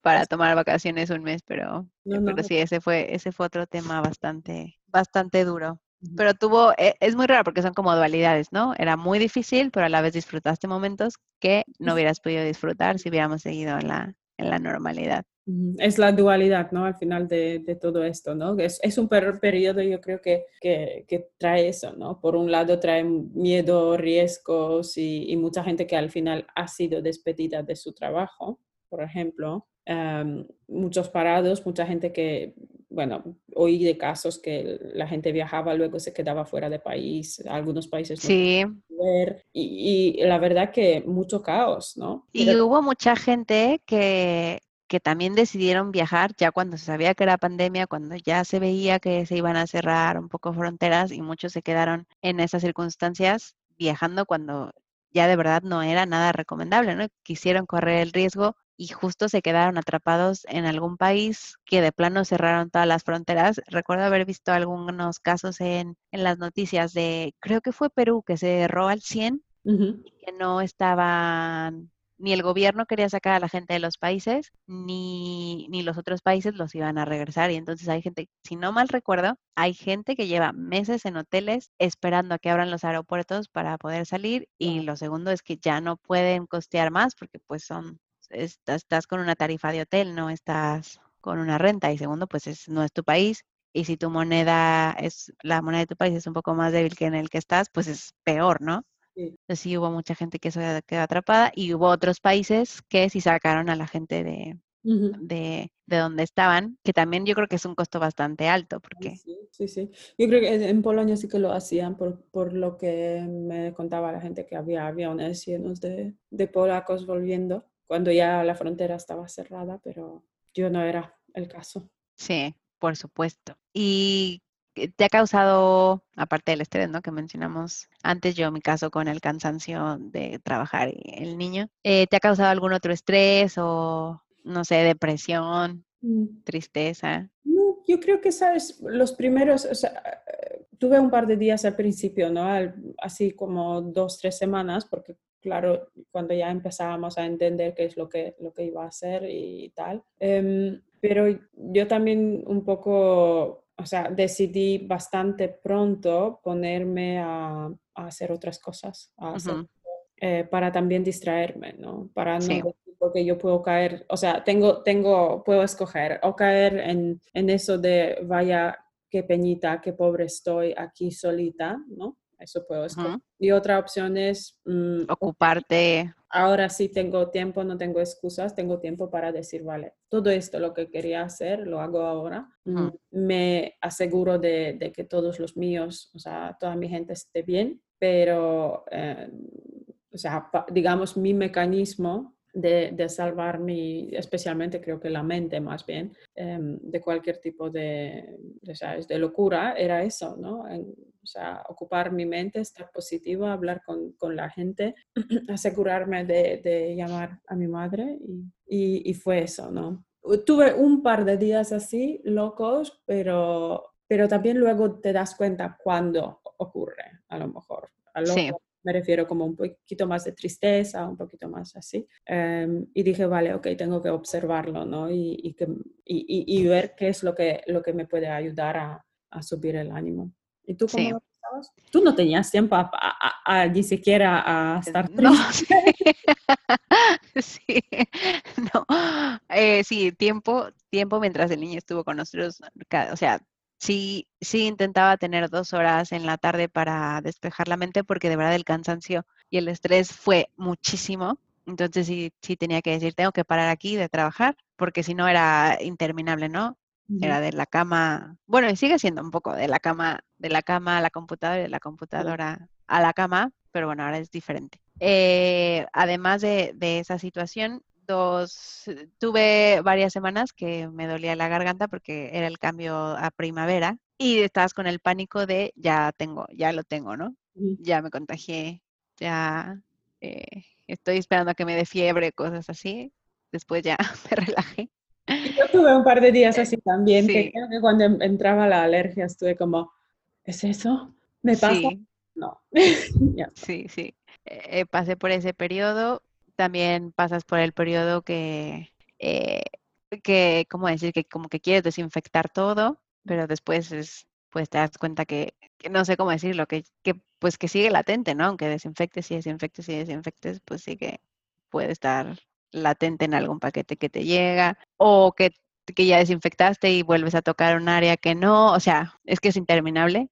para tomar vacaciones un mes, pero, pero sí, ese fue, ese fue otro tema bastante, bastante duro. Pero tuvo, e, es muy raro porque son como dualidades, ¿no? Era muy difícil, pero a la vez disfrutaste momentos que no hubieras podido disfrutar si hubiéramos seguido en la, en la normalidad. Es la dualidad, ¿no? Al final de, de todo esto, ¿no? Es, es un periodo, yo creo que, que, que, trae eso, ¿no? Por un lado trae miedo, riesgos y, y, mucha gente que al final ha sido despedida de su trabajo, por ejemplo. muchos parados, mucha gente que bueno, oí de casos que la gente viajaba, luego se quedaba fuera de país, algunos países sí. y, la verdad que mucho caos, ¿no? Y hubo mucha gente que, que también decidieron viajar ya cuando se sabía que era pandemia, cuando ya se veía que se iban a cerrar un poco fronteras y muchos se quedaron en esas circunstancias viajando cuando ya de verdad no era nada recomendable, ¿no? Quisieron correr el riesgo y justo se quedaron atrapados en algún país que de plano cerraron todas las fronteras. Recuerdo haber visto algunos casos en, en las noticias de, creo que fue Perú, que se cerró al 100 que no estaban, ni el gobierno quería sacar a la gente de los países, ni, ni los otros países los iban a regresar. Y entonces hay gente, si no mal recuerdo, hay gente que lleva meses en hoteles esperando a que abran los aeropuertos para poder salir. Y lo segundo es que ya no pueden costear más porque pues son estás, con una tarifa de hotel, no estás con una renta. Y segundo, pues es, no es tu país. Y si tu moneda es, la moneda de tu país es un poco más débil que en el que estás, pues es peor, ¿no? Sí. Entonces sí hubo mucha gente que se quedó atrapada y hubo otros países que sí sacaron a la gente de, de, de, donde estaban, que también yo creo que es un costo bastante alto. Porque... Sí, sí, sí. Yo creo que en Polonia sí que lo hacían por, por lo que me contaba la gente que había aviones llenos de, de polacos volviendo cuando ya la frontera estaba cerrada, pero yo no era el caso. Sí, por supuesto. ¿Y te ha causado, aparte del estrés, ¿no? Que mencionamos antes, yo mi caso con el cansancio de trabajar y el niño, eh, ¿te ha causado algún otro estrés o, no sé, depresión, mm. tristeza? No, yo creo que, ¿sabes? Los primeros, o sea, tuve un par de días al principio, ¿no? así como dos, tres semanas, porque claro, cuando ya empezábamos a entender qué es lo que, lo que iba a hacer y tal. Em, pero yo también un poco, o sea, decidí bastante pronto ponerme a, a hacer otras cosas, a hacer, eh, para también distraerme, ¿no? Para no porque yo puedo caer, o sea, tengo, tengo, puedo escoger o caer en, en eso de vaya, qué peñita, qué pobre estoy aquí solita, ¿no? Eso puedo escoger. Y otra opción es... Mm, Ocuparte. Ahora sí tengo tiempo, no tengo excusas, tengo tiempo para decir, vale, todo esto lo que quería hacer, lo hago ahora. Me aseguro de, de, que todos los míos, o sea, toda mi gente esté bien, pero, eh, o sea, digamos, mi mecanismo de, de, salvar mi, especialmente creo que la mente más bien, em, de cualquier tipo de, de, locura, era eso, ¿no? o sea, ocupar mi mente, estar positiva, hablar con, con la gente, [clears throat] asegurarme de, llamar a mi madre y, y, fue eso, ¿no? Tuve un par de días así, locos, pero, pero también luego te das cuenta cuándo ocurre, a lo mejor. A sí me refiero como un poquito más de tristeza, un poquito más así. Em, y dije, vale, ok, tengo que observarlo, ¿no? Y, y, que, y, y, ver qué es lo que, lo que me puede ayudar a, a subir el ánimo. ¿Y tú cómo sí. Tú no tenías tiempo a, ni siquiera a estar [laughs] triste. No, sí, [laughs] no. Eh, sí, tiempo, tiempo mientras el niño estuvo con nosotros, o sea, sí, sí intentaba tener dos horas en la tarde para despejar la mente porque de verdad el cansancio y el estrés fue muchísimo. Entonces sí, sí tenía que decir, tengo que parar aquí de trabajar porque si no era interminable, ¿no? Era de la cama, bueno, y sigue siendo un poco de la cama, de la cama a la computadora y de la computadora a la cama, pero bueno, ahora es diferente. Eh, además de, de, esa situación, dos, tuve varias semanas que me dolía la garganta porque era el cambio a primavera y estabas con el pánico de ya tengo, ya lo tengo, ¿no? Ya me contagié, ya eh, estoy esperando a que me dé fiebre, cosas así. Después ya [laughs] me relajé. Yo tuve un par de días así también, que creo que cuando entraba la alergia estuve como, ¿es eso? ¿Me pasa? No. [laughs] Sí, sí. Eh, pasé por ese periodo, también pasas por el periodo que, eh, que, ¿cómo decir? Que como que quieres desinfectar todo, pero después es, pues te das cuenta que, no sé cómo decirlo, que, que, pues que sigue latente, ¿no? Aunque desinfectes y desinfectes y desinfectes, pues sí que puede estar latente en algún paquete que te llega o que, que ya desinfectaste y vuelves a tocar un área que no, o sea, es que es interminable.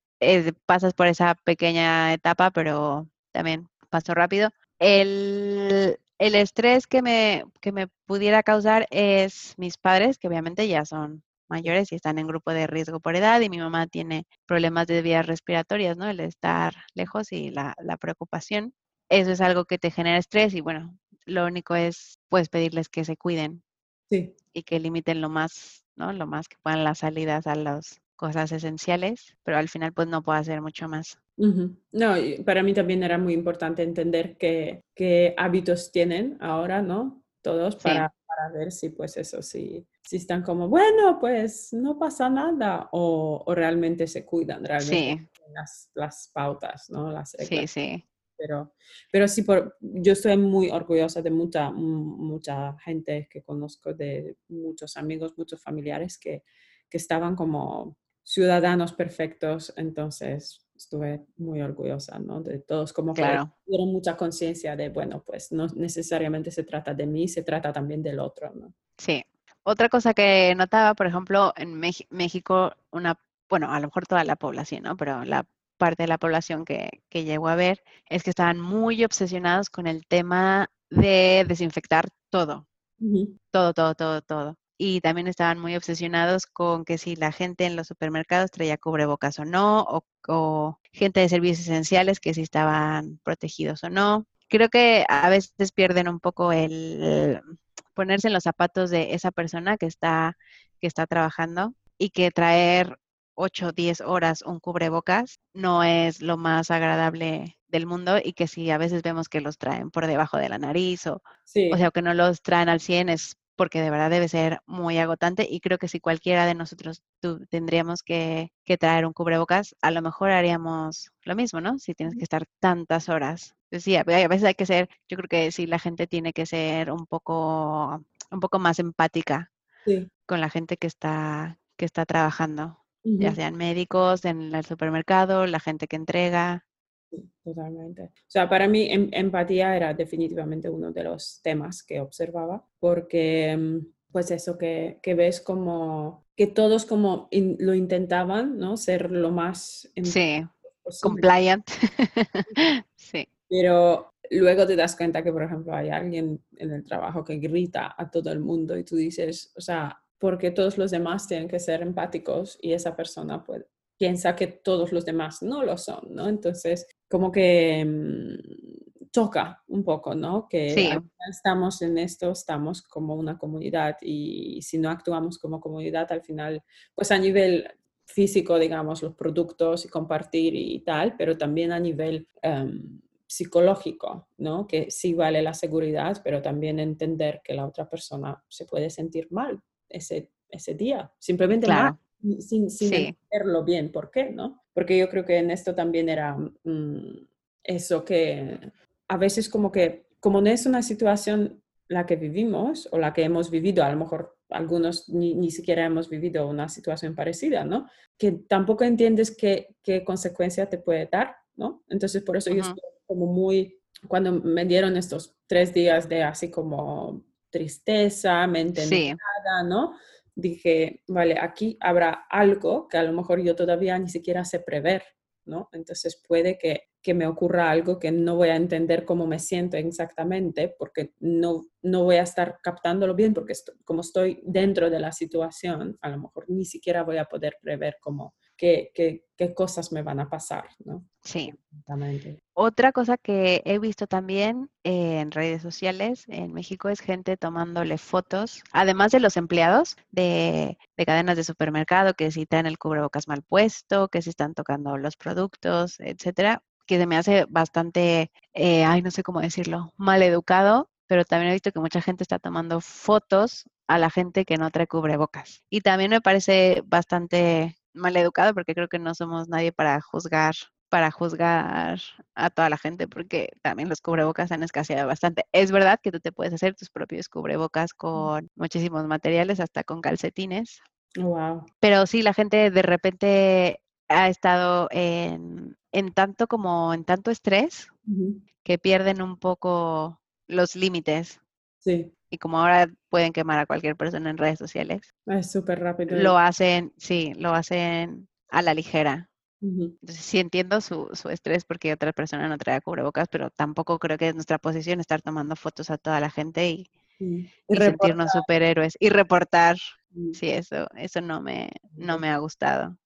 pasas por esa pequeña etapa, pero también paso rápido. El, el estrés que me, que me pudiera causar es mis padres, que obviamente ya son mayores y están en grupo de riesgo por edad y mi mamá tiene problemas de vías respiratorias, ¿no? El estar lejos y la, la preocupación. Eso es algo que te genera estrés y bueno, lo único es pues pedirles que se cuiden sí. y que limiten lo más, ¿no? Lo más que puedan las salidas a las cosas esenciales, pero al final pues no puedo hacer mucho más. No, para mí también era muy importante entender qué, qué hábitos tienen ahora, ¿no? Todos para, para, ver si pues eso, si, si están como, bueno, pues no pasa nada o, o realmente se cuidan, realmente las, las, pautas, ¿no? Las Sí, sí. Pero, pero sí, por, yo estoy muy orgullosa de mucha, mucha gente que conozco, de muchos amigos, muchos familiares que, que estaban como ciudadanos perfectos, entonces estuve muy orgullosa, ¿no? De todos como claro. que tuvieron mucha conciencia de, bueno, pues no necesariamente se trata de mí, se trata también del otro, ¿no? Sí. Otra cosa que notaba, por ejemplo, en México, una, bueno, a lo mejor toda la población, ¿no? Pero la parte de la población que, que llegó a ver es que estaban muy obsesionados con el tema de desinfectar todo. Todo, todo, todo, todo y también estaban muy obsesionados con que si la gente en los supermercados traía cubrebocas o no, o, gente de servicios esenciales que si estaban protegidos o no. Creo que a veces pierden un poco el ponerse en los zapatos de esa persona que está, que está trabajando y que traer 8 o 10 horas un cubrebocas no es lo más agradable del mundo y que si a veces vemos que los traen por debajo de la nariz o, o sea, que no los traen al 100 es porque de verdad debe ser muy agotante y creo que si cualquiera de nosotros tendríamos que, traer un cubrebocas, a lo mejor haríamos lo mismo, ¿no? Si tienes que estar tantas horas. Sí, a veces hay que ser, yo creo que sí, la gente tiene que ser un poco, un poco más empática con la gente que está, que está trabajando, ya sean médicos en el supermercado, la gente que entrega. Totalmente. O sea, para mí em, empatía era definitivamente uno de los temas que observaba, porque mm, pues eso que, que ves como que todos como lo intentaban, ¿no? Ser lo más... Sí, compliant. [laughs] sí. Pero luego te das cuenta que, por ejemplo, hay alguien en el trabajo que grita a todo el mundo y tú dices, o sea, porque todos los demás tienen que ser empáticos y esa persona puede, piensa que todos los demás no lo son, ¿no? Entonces, como que mm, choca un poco, ¿no? Que estamos en esto, estamos como una comunidad y si no actuamos como comunidad, al final, pues a nivel físico, digamos, los productos y compartir y tal, pero también a nivel em, psicológico, ¿no? Que sí vale la seguridad, pero también entender que la otra persona se puede sentir mal ese, ese día, simplemente mal, sin, sin entenderlo bien. ¿Por qué, no? Porque yo creo que en esto también era mm, eso que a veces como que, como no es una situación la que vivimos o la que hemos vivido, a lo mejor algunos ni, ni, siquiera hemos vivido una situación parecida, ¿no? Que tampoco entiendes qué, qué consecuencia te puede dar, ¿no? Entonces, por eso yo estoy como muy, cuando me dieron estos tres días de así como tristeza, mente sí. ¿no? Dije, vale, aquí habrá algo que a lo mejor yo todavía ni siquiera sé prever, ¿no? Entonces puede que, que me ocurra algo que no voy a entender cómo me siento exactamente porque no, no voy a estar captándolo bien porque como estoy dentro de la situación, a lo mejor ni siquiera voy a poder prever cómo, qué, qué, qué cosas me van a pasar, ¿no? Sí. Otra cosa que he visto también en redes sociales en México es gente tomándole fotos, además de los empleados de, de cadenas de supermercado que si traen el cubrebocas mal puesto, que si están tocando los productos, etcétera, que se me hace bastante, eh, ay, no sé cómo decirlo, mal educado, pero también he visto que mucha gente está tomando fotos a la gente que no trae cubrebocas. Y también me parece bastante mal educado porque creo que no somos nadie para juzgar para juzgar a toda la gente porque también los cubrebocas han escaseado bastante. Es verdad que tú te puedes hacer tus propios cubrebocas con muchísimos materiales, hasta con calcetines. Wow. Pero sí, la gente de repente ha estado en, en tanto como en tanto estrés que pierden un poco los límites. Sí. Y como ahora pueden quemar a cualquier persona en redes sociales. Es súper rápido. Lo hacen, sí, lo hacen a la ligera. Entonces sí entiendo su, su, estrés porque otra persona no trae cubrebocas, pero tampoco creo que es nuestra posición estar tomando fotos a toda la gente y, y, sentirnos superhéroes y reportar. Sí, eso, eso no me, no me ha gustado.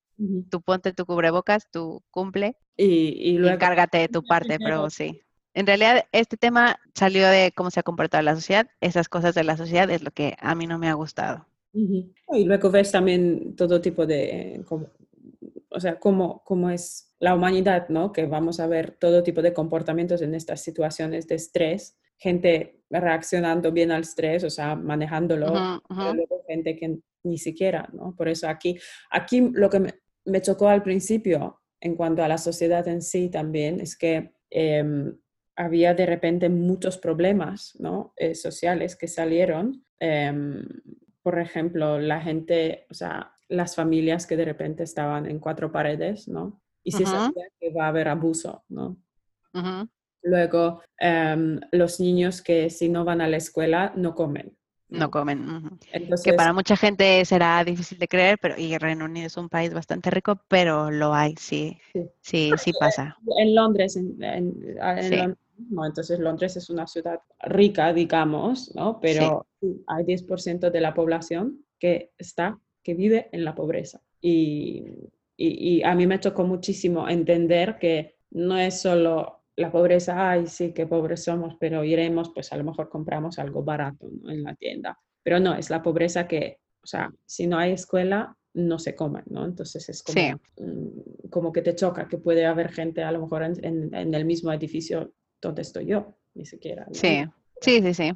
Tú ponte tu cubrebocas, tú cumple y, y, encárgate de tu [laughs] parte, pero sí. En realidad, este tema salió de cómo se ha comportado la sociedad. Esas cosas de la sociedad es lo que a mí no me ha gustado. Y luego ves también todo tipo de, o sea, cómo, cómo es la humanidad, ¿no? Que vamos a ver todo tipo de comportamientos en estas situaciones de estrés, gente reaccionando bien al estrés, o sea, manejándolo, luego gente que ni siquiera, ¿no? Por eso aquí, aquí lo que me, chocó al principio en cuanto a la sociedad en sí también es que em, había de repente muchos problemas, ¿no? Eh, sociales que salieron. Em, por ejemplo, la gente, o sea, las familias que de repente estaban en cuatro paredes, ¿no? Y se sabía que va a haber abuso, ¿no? Luego, em, los niños que si no van a la escuela no comen. No, comen. que para mucha gente será difícil de creer, pero y Reino Unido es un país bastante rico, pero lo hay, sí, sí, sí, pasa. En Londres, en, no, entonces Londres es una ciudad rica, digamos, ¿no? Pero hay 10% de la población que está que vive en la pobreza. Y, y, a mí me tocó muchísimo entender que no es solo la pobreza, ay, sí, qué pobres somos, pero iremos, pues a lo mejor compramos algo barato en la tienda. Pero no, es la pobreza que, o sea, si no hay escuela, no se come, ¿no? Entonces es como, mm, como que te choca que puede haber gente a lo mejor en, en, el mismo edificio donde estoy yo, ni siquiera. Sí, sí, sí, sí.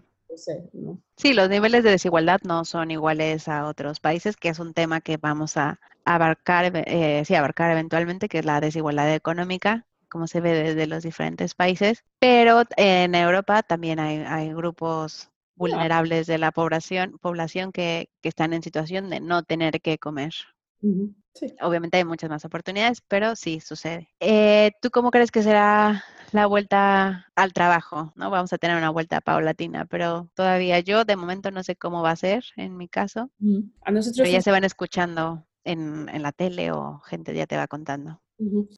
Sí, los niveles de desigualdad no son iguales a otros países, que es un tema que vamos a abarcar, eh, sí, abarcar eventualmente, que es la desigualdad económica, como se ve desde los diferentes países. Pero en Europa también hay, grupos vulnerables de la población, población que, que están en situación de no tener que comer. Sí. Obviamente hay muchas más oportunidades, pero sí sucede. Eh, ¿Tú cómo crees que será la vuelta al trabajo? ¿no? Vamos a tener una vuelta paulatina, pero todavía yo de momento no sé cómo va a ser en mi caso. A nosotros Pero ya se van escuchando en, en la tele o gente ya te va contando.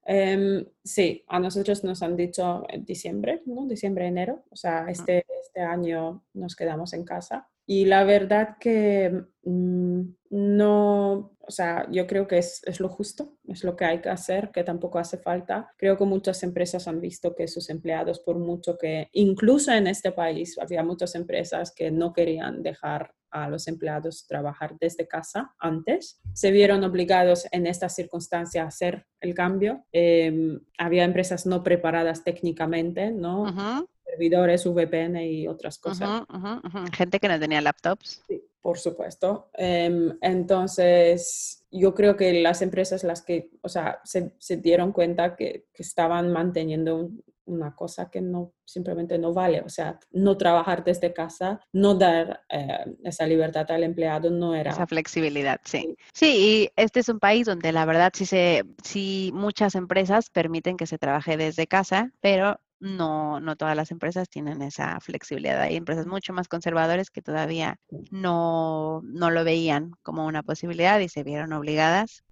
Em, sí, a nosotros nos han dicho en diciembre, ¿no? Diciembre, enero. O sea, este, este año nos quedamos en casa. Y la verdad que mm, no, o sea, yo creo que es, es lo justo, es lo que hay que hacer, que tampoco hace falta. Creo que muchas empresas han visto que sus empleados, por mucho que, incluso en este país, había muchas empresas que no querían dejar a los empleados trabajar desde casa antes. Se vieron obligados en esta circunstancia a hacer el cambio. Eh, había empresas no preparadas técnicamente, ¿no? Ujú, Servidores, VPN y otras cosas. Gente que no tenía laptops. Sí, por supuesto. Em, entonces, yo creo que las empresas las que, o sea, se, se dieron cuenta que, que estaban manteniendo un- una cosa que no simplemente no vale, o sea, no trabajar desde casa, no dar eh, esa libertad al empleado no era Esa flexibilidad, sí. Sí. Sí, y este es un país donde la verdad sí se, sí muchas empresas permiten que se trabaje desde casa, pero no, no todas las empresas tienen esa flexibilidad. Hay empresas mucho más conservadoras que todavía no, no lo veían como una posibilidad y se vieron obligadas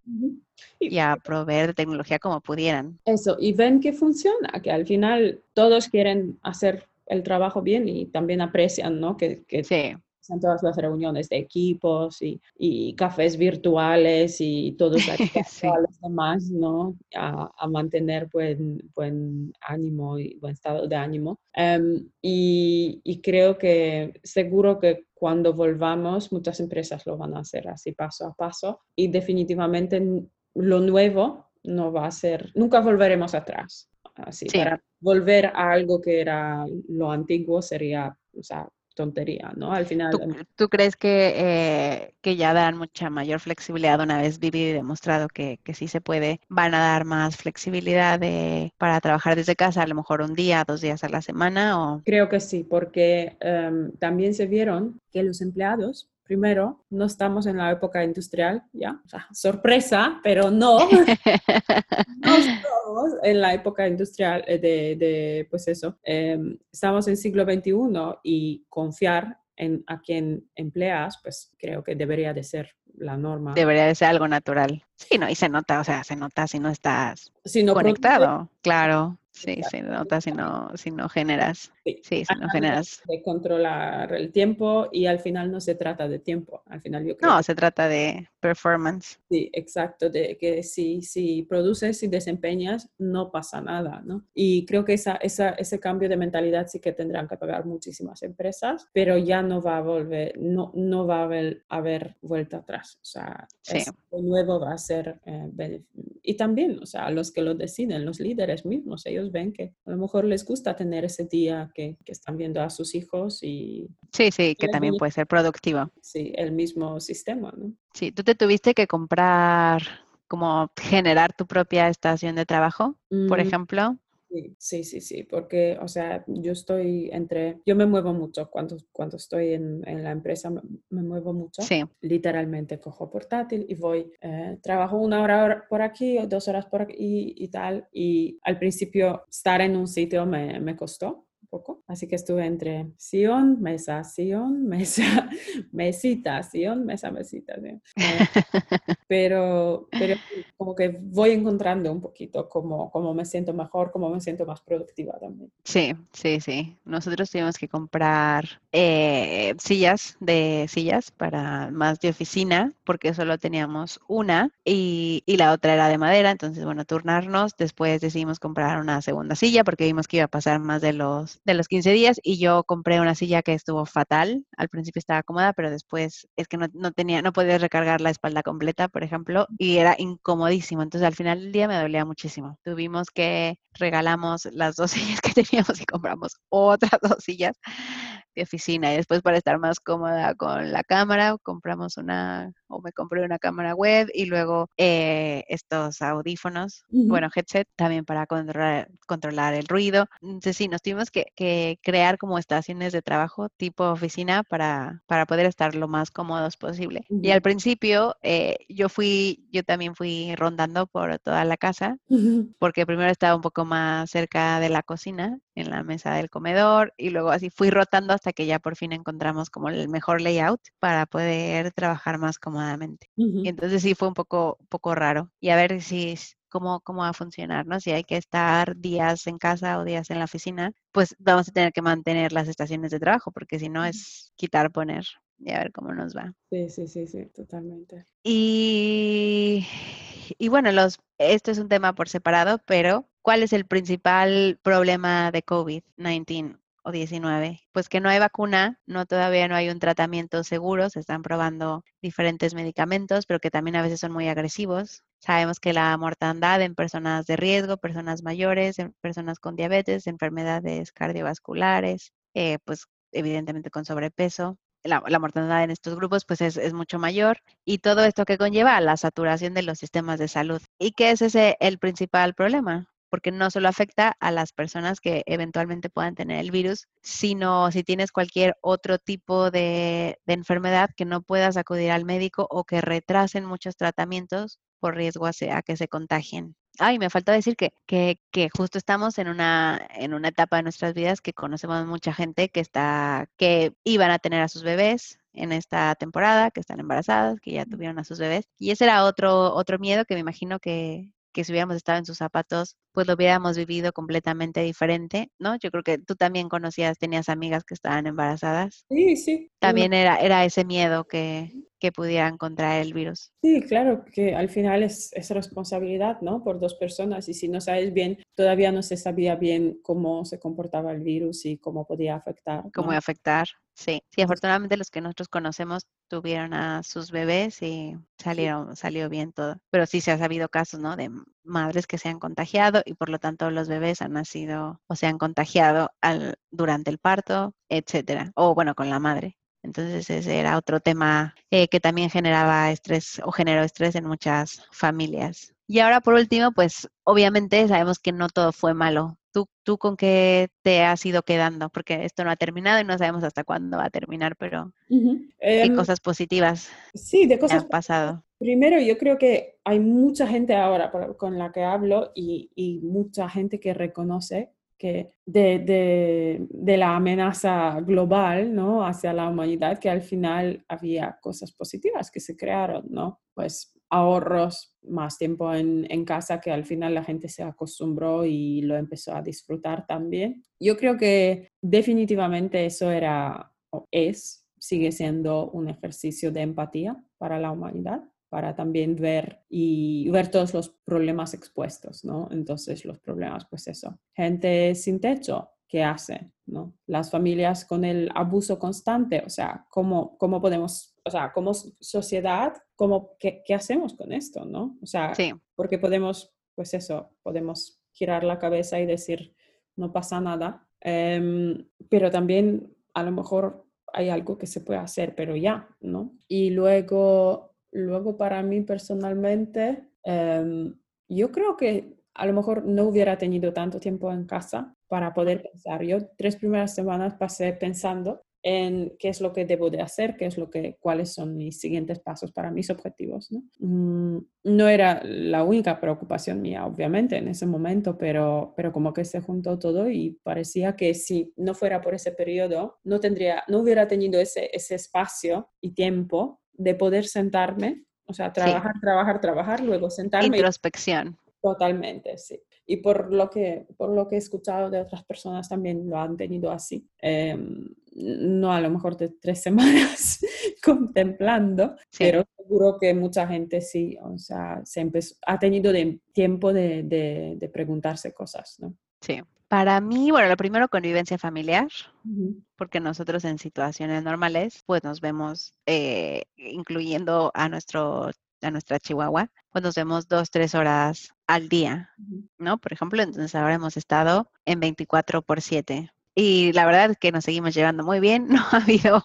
y a proveer de tecnología como pudieran. Eso, y ven que funciona, que al final todos quieren hacer el trabajo bien y también aprecian, ¿no? Que, que Sí, en todas las reuniones de equipos y, y cafés virtuales y todos [laughs] Sí. a los demás, ¿no? A, a mantener buen, buen ánimo y buen estado de ánimo. Em, y, y creo que seguro que cuando volvamos muchas empresas lo van a hacer así paso a paso y definitivamente lo nuevo no va a ser, nunca volveremos atrás. Así, Sí. para volver a algo que era lo antiguo sería, o sea, tontería, ¿no? Al final, ¿Tú, tú crees que, eh, que ya dan mucha mayor flexibilidad una vez vivido y demostrado que, que sí se puede? ¿Van a dar más flexibilidad de, para trabajar desde casa, a lo mejor un día, dos días a la semana? O... Creo que sí, porque em, también se vieron que los empleados, primero, no estamos en la época industrial, ¿ya? O sea, sorpresa, pero no, [laughs] no estamos en la época industrial eh, de, de, pues eso, em, estamos en siglo XXI y confiar en a quien empleas, pues creo que debería de ser la norma. Debería de ser algo natural. Sí, no, y se nota, o sea, se nota si no estás Si no produces, conectado, claro. Sí, Exacto. se nota si no, si no generas. Sí. Sí, si no generas. de controlar el tiempo y al final no se trata de tiempo, al final yo creo No, que se trata de performance. Sí, exacto, de que si, si produces y desempeñas, no pasa nada, ¿no? Y creo que esa, esa, ese cambio de mentalidad sí que tendrán que pagar muchísimas empresas, pero ya no va a volver, no, no va a haber, haber vuelta atrás. O sea, Sí. nuevo va a ser eh, Y también, o sea, los que lo deciden, los líderes mismos, ellos ven que a lo mejor les gusta tener ese día que, que están viendo a sus hijos y Sí, sí, que también puede ser productivo. sí, el mismo sistema, ¿no? Sí, tú te tuviste que comprar, como generar tu propia estación de trabajo, por Mm, ejemplo. Sí, sí, sí, porque, o sea, yo estoy entre, yo me muevo mucho cuando, cuando estoy en, en la empresa, me, me muevo mucho. Sí, Literalmente cojo portátil y voy, eh, trabajo una hora por aquí o dos horas por aquí y, y tal. Y al principio estar en un sitio me, me costó un poco, así que estuve entre sillón, mesa, sillón, [laughs] mesa, mesita, sillón, mesa, mesita. ¿sí? [laughs] Eh, pero, pero como que voy encontrando un poquito cómo, cómo me siento mejor, cómo me siento más productiva también. sí, sí, sí. Nosotros tuvimos que comprar eh, sillas de sillas para más de oficina, porque solo teníamos una y, y la otra era de madera. Entonces, bueno, turnarnos. Después decidimos comprar una segunda silla porque vimos que iba a pasar más de los, de los 15 días y yo compré una silla que estuvo fatal. Al principio estaba cómoda, pero después es que no, no tenía, no podía recargar la espalda completa, por ejemplo, y era incomodísimo. Entonces, al final del día me dolía muchísimo. Tuvimos que regalamos las dos [laughs] sillas que teníamos y compramos otras dos sillas de oficina. Y después para estar más cómoda con la cámara, compramos una, o me compré una cámara web y luego eh, estos audífonos, bueno, headset también para controlar, controlar el ruido. Entonces sí, nos tuvimos que, crear como estaciones de trabajo tipo oficina para, para poder estar lo más cómodos posible. Y al principio eh, yo fui, yo también fui rondando por toda la casa porque primero estaba un poco más cerca de la cocina, en la mesa del comedor y luego así fui rotando hasta que ya por fin encontramos como el mejor layout para poder trabajar más cómodamente. Y entonces sí fue un poco, poco raro. Y a ver si cómo, cómo va a funcionar, ¿no? Si hay que estar días en casa o días en la oficina, pues vamos a tener que mantener las estaciones de trabajo, porque si no es quitar, poner y a ver cómo nos va. Sí, sí, sí, sí, totalmente. Y, y bueno, los, esto es un tema por separado, pero ¿cuál es el principal problema de COVID-19? O 19, pues que no hay vacuna, no todavía no hay un tratamiento seguro, se están probando diferentes medicamentos, pero que también a veces son muy agresivos. Sabemos que la mortandad en personas de riesgo, personas mayores, personas con diabetes, enfermedades cardiovasculares, eh, pues evidentemente con sobrepeso, la, mortandad en estos grupos pues es, mucho mayor y todo esto que conlleva a la saturación de los sistemas de salud. ¿Y qué es el principal problema? Porque no solo afecta a las personas que eventualmente puedan tener el virus, sino si tienes cualquier otro tipo de, enfermedad que no puedas acudir al médico o que retrasen muchos tratamientos por riesgo a, que se contagien. Ay, me falta decir que, que, que, justo estamos en una, en una etapa de nuestras vidas que conocemos mucha gente que está, que iban a tener a sus bebés en esta temporada, que están embarazadas, que ya tuvieron a sus bebés. Y ese era otro, otro miedo que me imagino que, que si hubiéramos estado en sus zapatos, pues lo hubiéramos vivido completamente diferente, ¿no? Yo creo que tú también conocías, tenías amigas que estaban embarazadas. Sí, sí. También era, era ese miedo que, que pudieran contraer el virus. Sí, claro, que al final es, es, responsabilidad, ¿no? Por dos personas y si no sabes bien, todavía no se sabía bien cómo se comportaba el virus y cómo podía afectar. Cómo afectar, sí. Sí, afortunadamente los que nosotros conocemos tuvieron a sus bebés y salieron, salió bien todo. Pero sí se ha sabido casos, ¿no? De madres que se han contagiado y por lo tanto los bebés han nacido o se han contagiado al, durante el parto, etcétera. O bueno, con la madre. Entonces ese era otro tema eh, que también generaba estrés o generó estrés en muchas familias. Y ahora por último, pues obviamente sabemos que no todo fue malo. ¿Tú, ¿Tú con qué te has ido quedando? Porque esto no ha terminado y no sabemos hasta cuándo va a terminar, pero ¿qué em, cosas positivas sí, de cosas han pasado? Primero, yo creo que hay mucha gente ahora con la que hablo y, y mucha gente que reconoce de, de, de, la amenaza global ¿no? hacia la humanidad, que al final había cosas positivas que se crearon, ¿no? Pues ahorros, más tiempo en, en, casa, que al final la gente se acostumbró y lo empezó a disfrutar también. Yo creo que definitivamente eso era o es, sigue siendo un ejercicio de empatía para la humanidad para también ver y ver todos los problemas expuestos, ¿no? Entonces los problemas, pues eso, gente sin techo, ¿qué hace? ¿no? Las familias con el abuso constante, o sea, ¿cómo, cómo podemos, o sea, como sociedad, cómo, qué, qué hacemos con esto, ¿no? O sea, porque podemos, pues eso, podemos girar la cabeza y decir, no pasa nada, em, pero también a lo mejor hay algo que se puede hacer, pero ya, ¿no? Y luego Luego, para mí personalmente, em, yo creo que a lo mejor no hubiera tenido tanto tiempo en casa para poder pensar. Yo tres primeras semanas pasé pensando en qué es lo que debo de hacer, qué es lo que, cuáles son mis siguientes pasos para mis objetivos. ¿no? Mm, no era la única preocupación mía, obviamente, en ese momento, pero, pero como que se juntó todo y parecía que si no fuera por ese periodo, no, tendría, no hubiera tenido ese, ese espacio y tiempo de poder sentarme, o sea, trabajar, trabajar, trabajar, luego sentarme. Introspección. totalmente, sí. Y por lo, que, por lo que he escuchado de otras personas también lo han tenido así. Em, no a lo mejor de tres [laughs] semanas contemplando, pero seguro que mucha gente sí, o sea, se ha tenido de, tiempo de, de, de preguntarse cosas, ¿no? Sí. Para mí, bueno, lo primero, convivencia familiar, porque nosotros en situaciones normales, pues nos vemos, eh, incluyendo a, nuestro, a nuestra chihuahua, pues nos vemos dos, tres horas al día, ¿no? Por ejemplo, entonces ahora hemos estado en 24 por 7. Y la verdad es que nos seguimos llevando muy bien, [laughs] no ha habido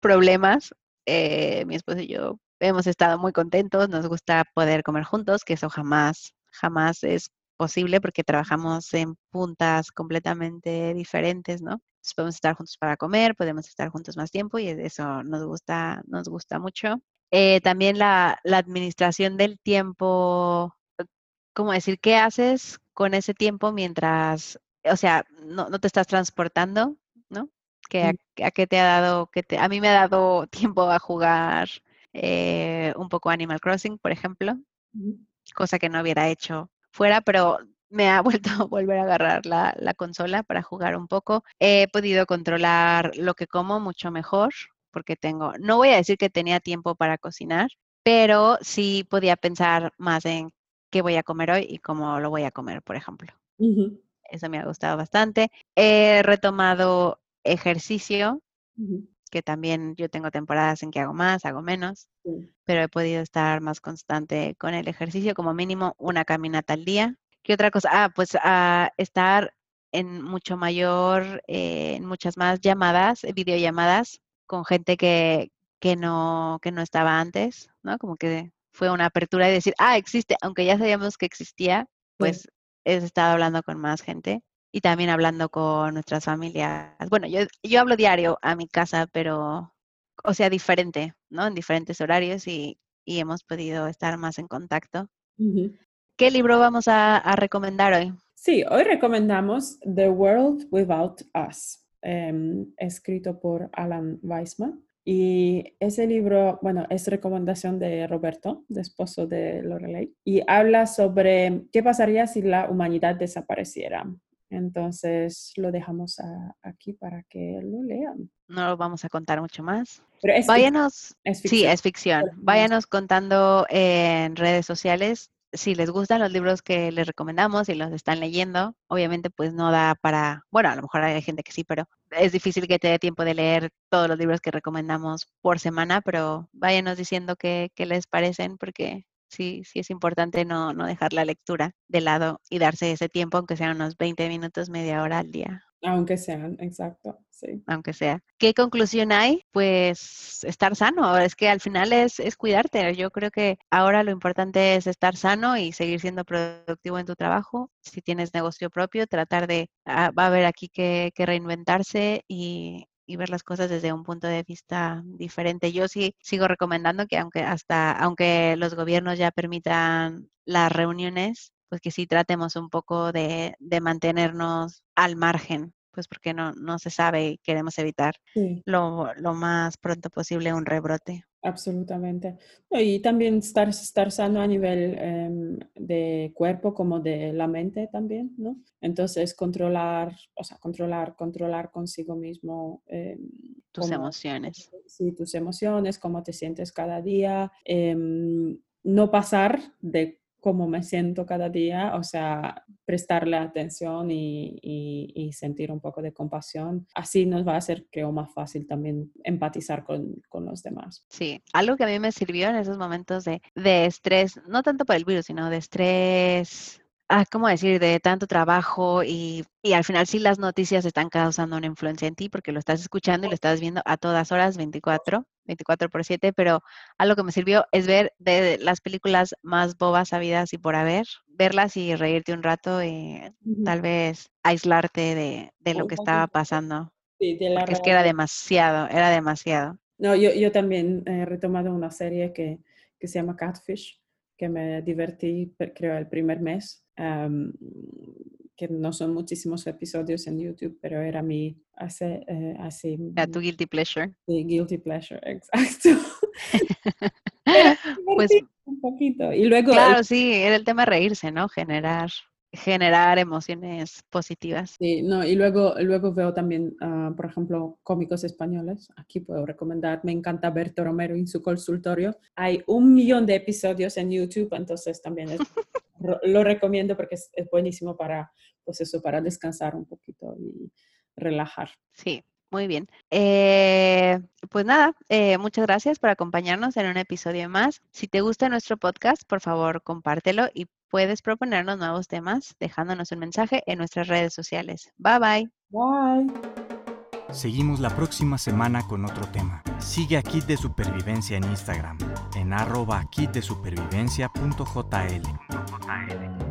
problemas. Eh, mi esposo y yo hemos estado muy contentos, nos gusta poder comer juntos, que eso jamás, jamás es posible porque trabajamos en puntas completamente diferentes, ¿no? podemos estar juntos para comer, podemos estar juntos más tiempo y eso nos gusta, nos gusta mucho. Eh, también la, la, administración del tiempo, ¿cómo decir? ¿Qué haces con ese tiempo mientras, o sea, no, no te estás transportando, ¿no? Que a, qué te ha dado, que te, a mí me ha dado [laughs] tiempo a jugar eh, un poco Animal Crossing, por ejemplo, cosa que no hubiera hecho fuera, pero me ha [laughs] vuelto a volver a agarrar la, la, consola para jugar un poco. He podido controlar lo que como mucho mejor porque tengo, no voy a decir que tenía tiempo para cocinar, pero sí podía pensar más en qué voy a comer hoy y cómo lo voy a comer, por ejemplo. Eso me ha gustado bastante. He retomado ejercicio, que también yo tengo temporadas en que hago más, hago menos, pero he podido estar más constante con el ejercicio, como mínimo una caminata al día. ¿Qué otra cosa? Ah, pues a estar en mucho mayor, eh, en muchas más llamadas, videollamadas con gente que, que, no, que no estaba antes, ¿no? Como que fue una apertura y decir, ah, existe, aunque ya sabíamos que existía, pues he estado hablando con más gente y también hablando con nuestras familias. Bueno, yo, yo hablo diario a mi casa, pero, o sea, diferente, ¿no? En diferentes horarios y, y hemos podido estar más en contacto. ¿Qué libro vamos a, recomendar hoy? Sí, hoy recomendamos The World Without Us, em, escrito por Alan Weisman. Y ese libro, bueno, es recomendación de Roberto, de esposo de Lorelei, y habla sobre qué pasaría si la humanidad desapareciera. Entonces lo dejamos aquí para que lo lean. No lo vamos a contar mucho más. Pero es Váyanos, sí, es ficción. Váyanos contando en redes sociales si les gustan los libros que les recomendamos y los están leyendo, obviamente pues no da para, bueno, a lo mejor hay gente que sí, pero es difícil que te dé tiempo de leer todos los libros que recomendamos por semana, pero váyanos diciendo qué, qué les parecen porque sí, sí es importante no, no dejar la lectura de lado y darse ese tiempo, aunque sean unos 20 minutos, media hora al día. Aunque sean, exacto, sí. Aunque sea. ¿Qué conclusión hay? Pues estar sano. Es que al final es, es cuidarte. Yo creo que ahora lo importante es estar sano y seguir siendo productivo en tu trabajo. Si tienes negocio propio, tratar de, ah, va a haber aquí que, que reinventarse y, y ver las cosas desde un punto de vista diferente. Yo sí sigo recomendando que aunque hasta aunque los gobiernos ya permitan las reuniones, pues que sí tratemos un poco de, de mantenernos al margen, pues porque no, no se sabe y queremos evitar lo, lo, más pronto posible un rebrote. Absolutamente. Y también estar, estar sano a nivel em, de cuerpo como de la mente también, ¿no? Entonces, controlar, o sea, controlar, controlar consigo mismo. Em, tus emociones. Sí, tus emociones, cómo te sientes cada día. Em, no pasar de cómo me siento cada día, o sea, prestarle atención y, sentir un poco de compasión. Así nos va a hacer, creo, más fácil también empatizar con, con, los demás. Sí, algo que a mí me sirvió en esos momentos de, de estrés, no tanto por el virus, sino de estrés ah, ¿cómo decir?, de tanto trabajo y, y, al final sí las noticias están causando una influencia en ti porque lo estás escuchando y lo estás viendo a todas horas, 24, 24 por 7, pero algo que me sirvió es ver de las películas más bobas habidas y por haber, verlas y reírte un rato y tal vez aislarte de, de lo que estaba pasando. Sí, de la es que era demasiado, era demasiado. No, yo, yo también he retomado una serie que, que se llama Catfish, que me divertí, creo, el primer mes que no son muchísimos episodios en YouTube, pero era mi hace eh, así. tu guilty pleasure. Sí, guilty pleasure, [laughs] exacto. [laughs] pues un poquito. Y luego. Claro, sí, era el tema de reírse, ¿no? Generar generar emociones positivas. Sí, no, y luego, luego veo también, ah, por ejemplo, cómicos españoles. Aquí puedo recomendar, me encanta Berto Romero en su consultorio. Hay un millón de episodios en YouTube, entonces también [laughs] lo recomiendo porque es, buenísimo para, pues eso, para descansar un poquito y relajar. Sí, muy bien. Eh, pues nada, eh, muchas gracias por acompañarnos en un episodio más. Si te gusta nuestro podcast, por favor, compártelo y puedes proponernos nuevos temas dejándonos un mensaje en nuestras redes sociales. Bye bye. Bye. Seguimos la próxima semana con otro tema. Sigue a Kit de Supervivencia en Instagram en arroba kitdesupervivencia.jl.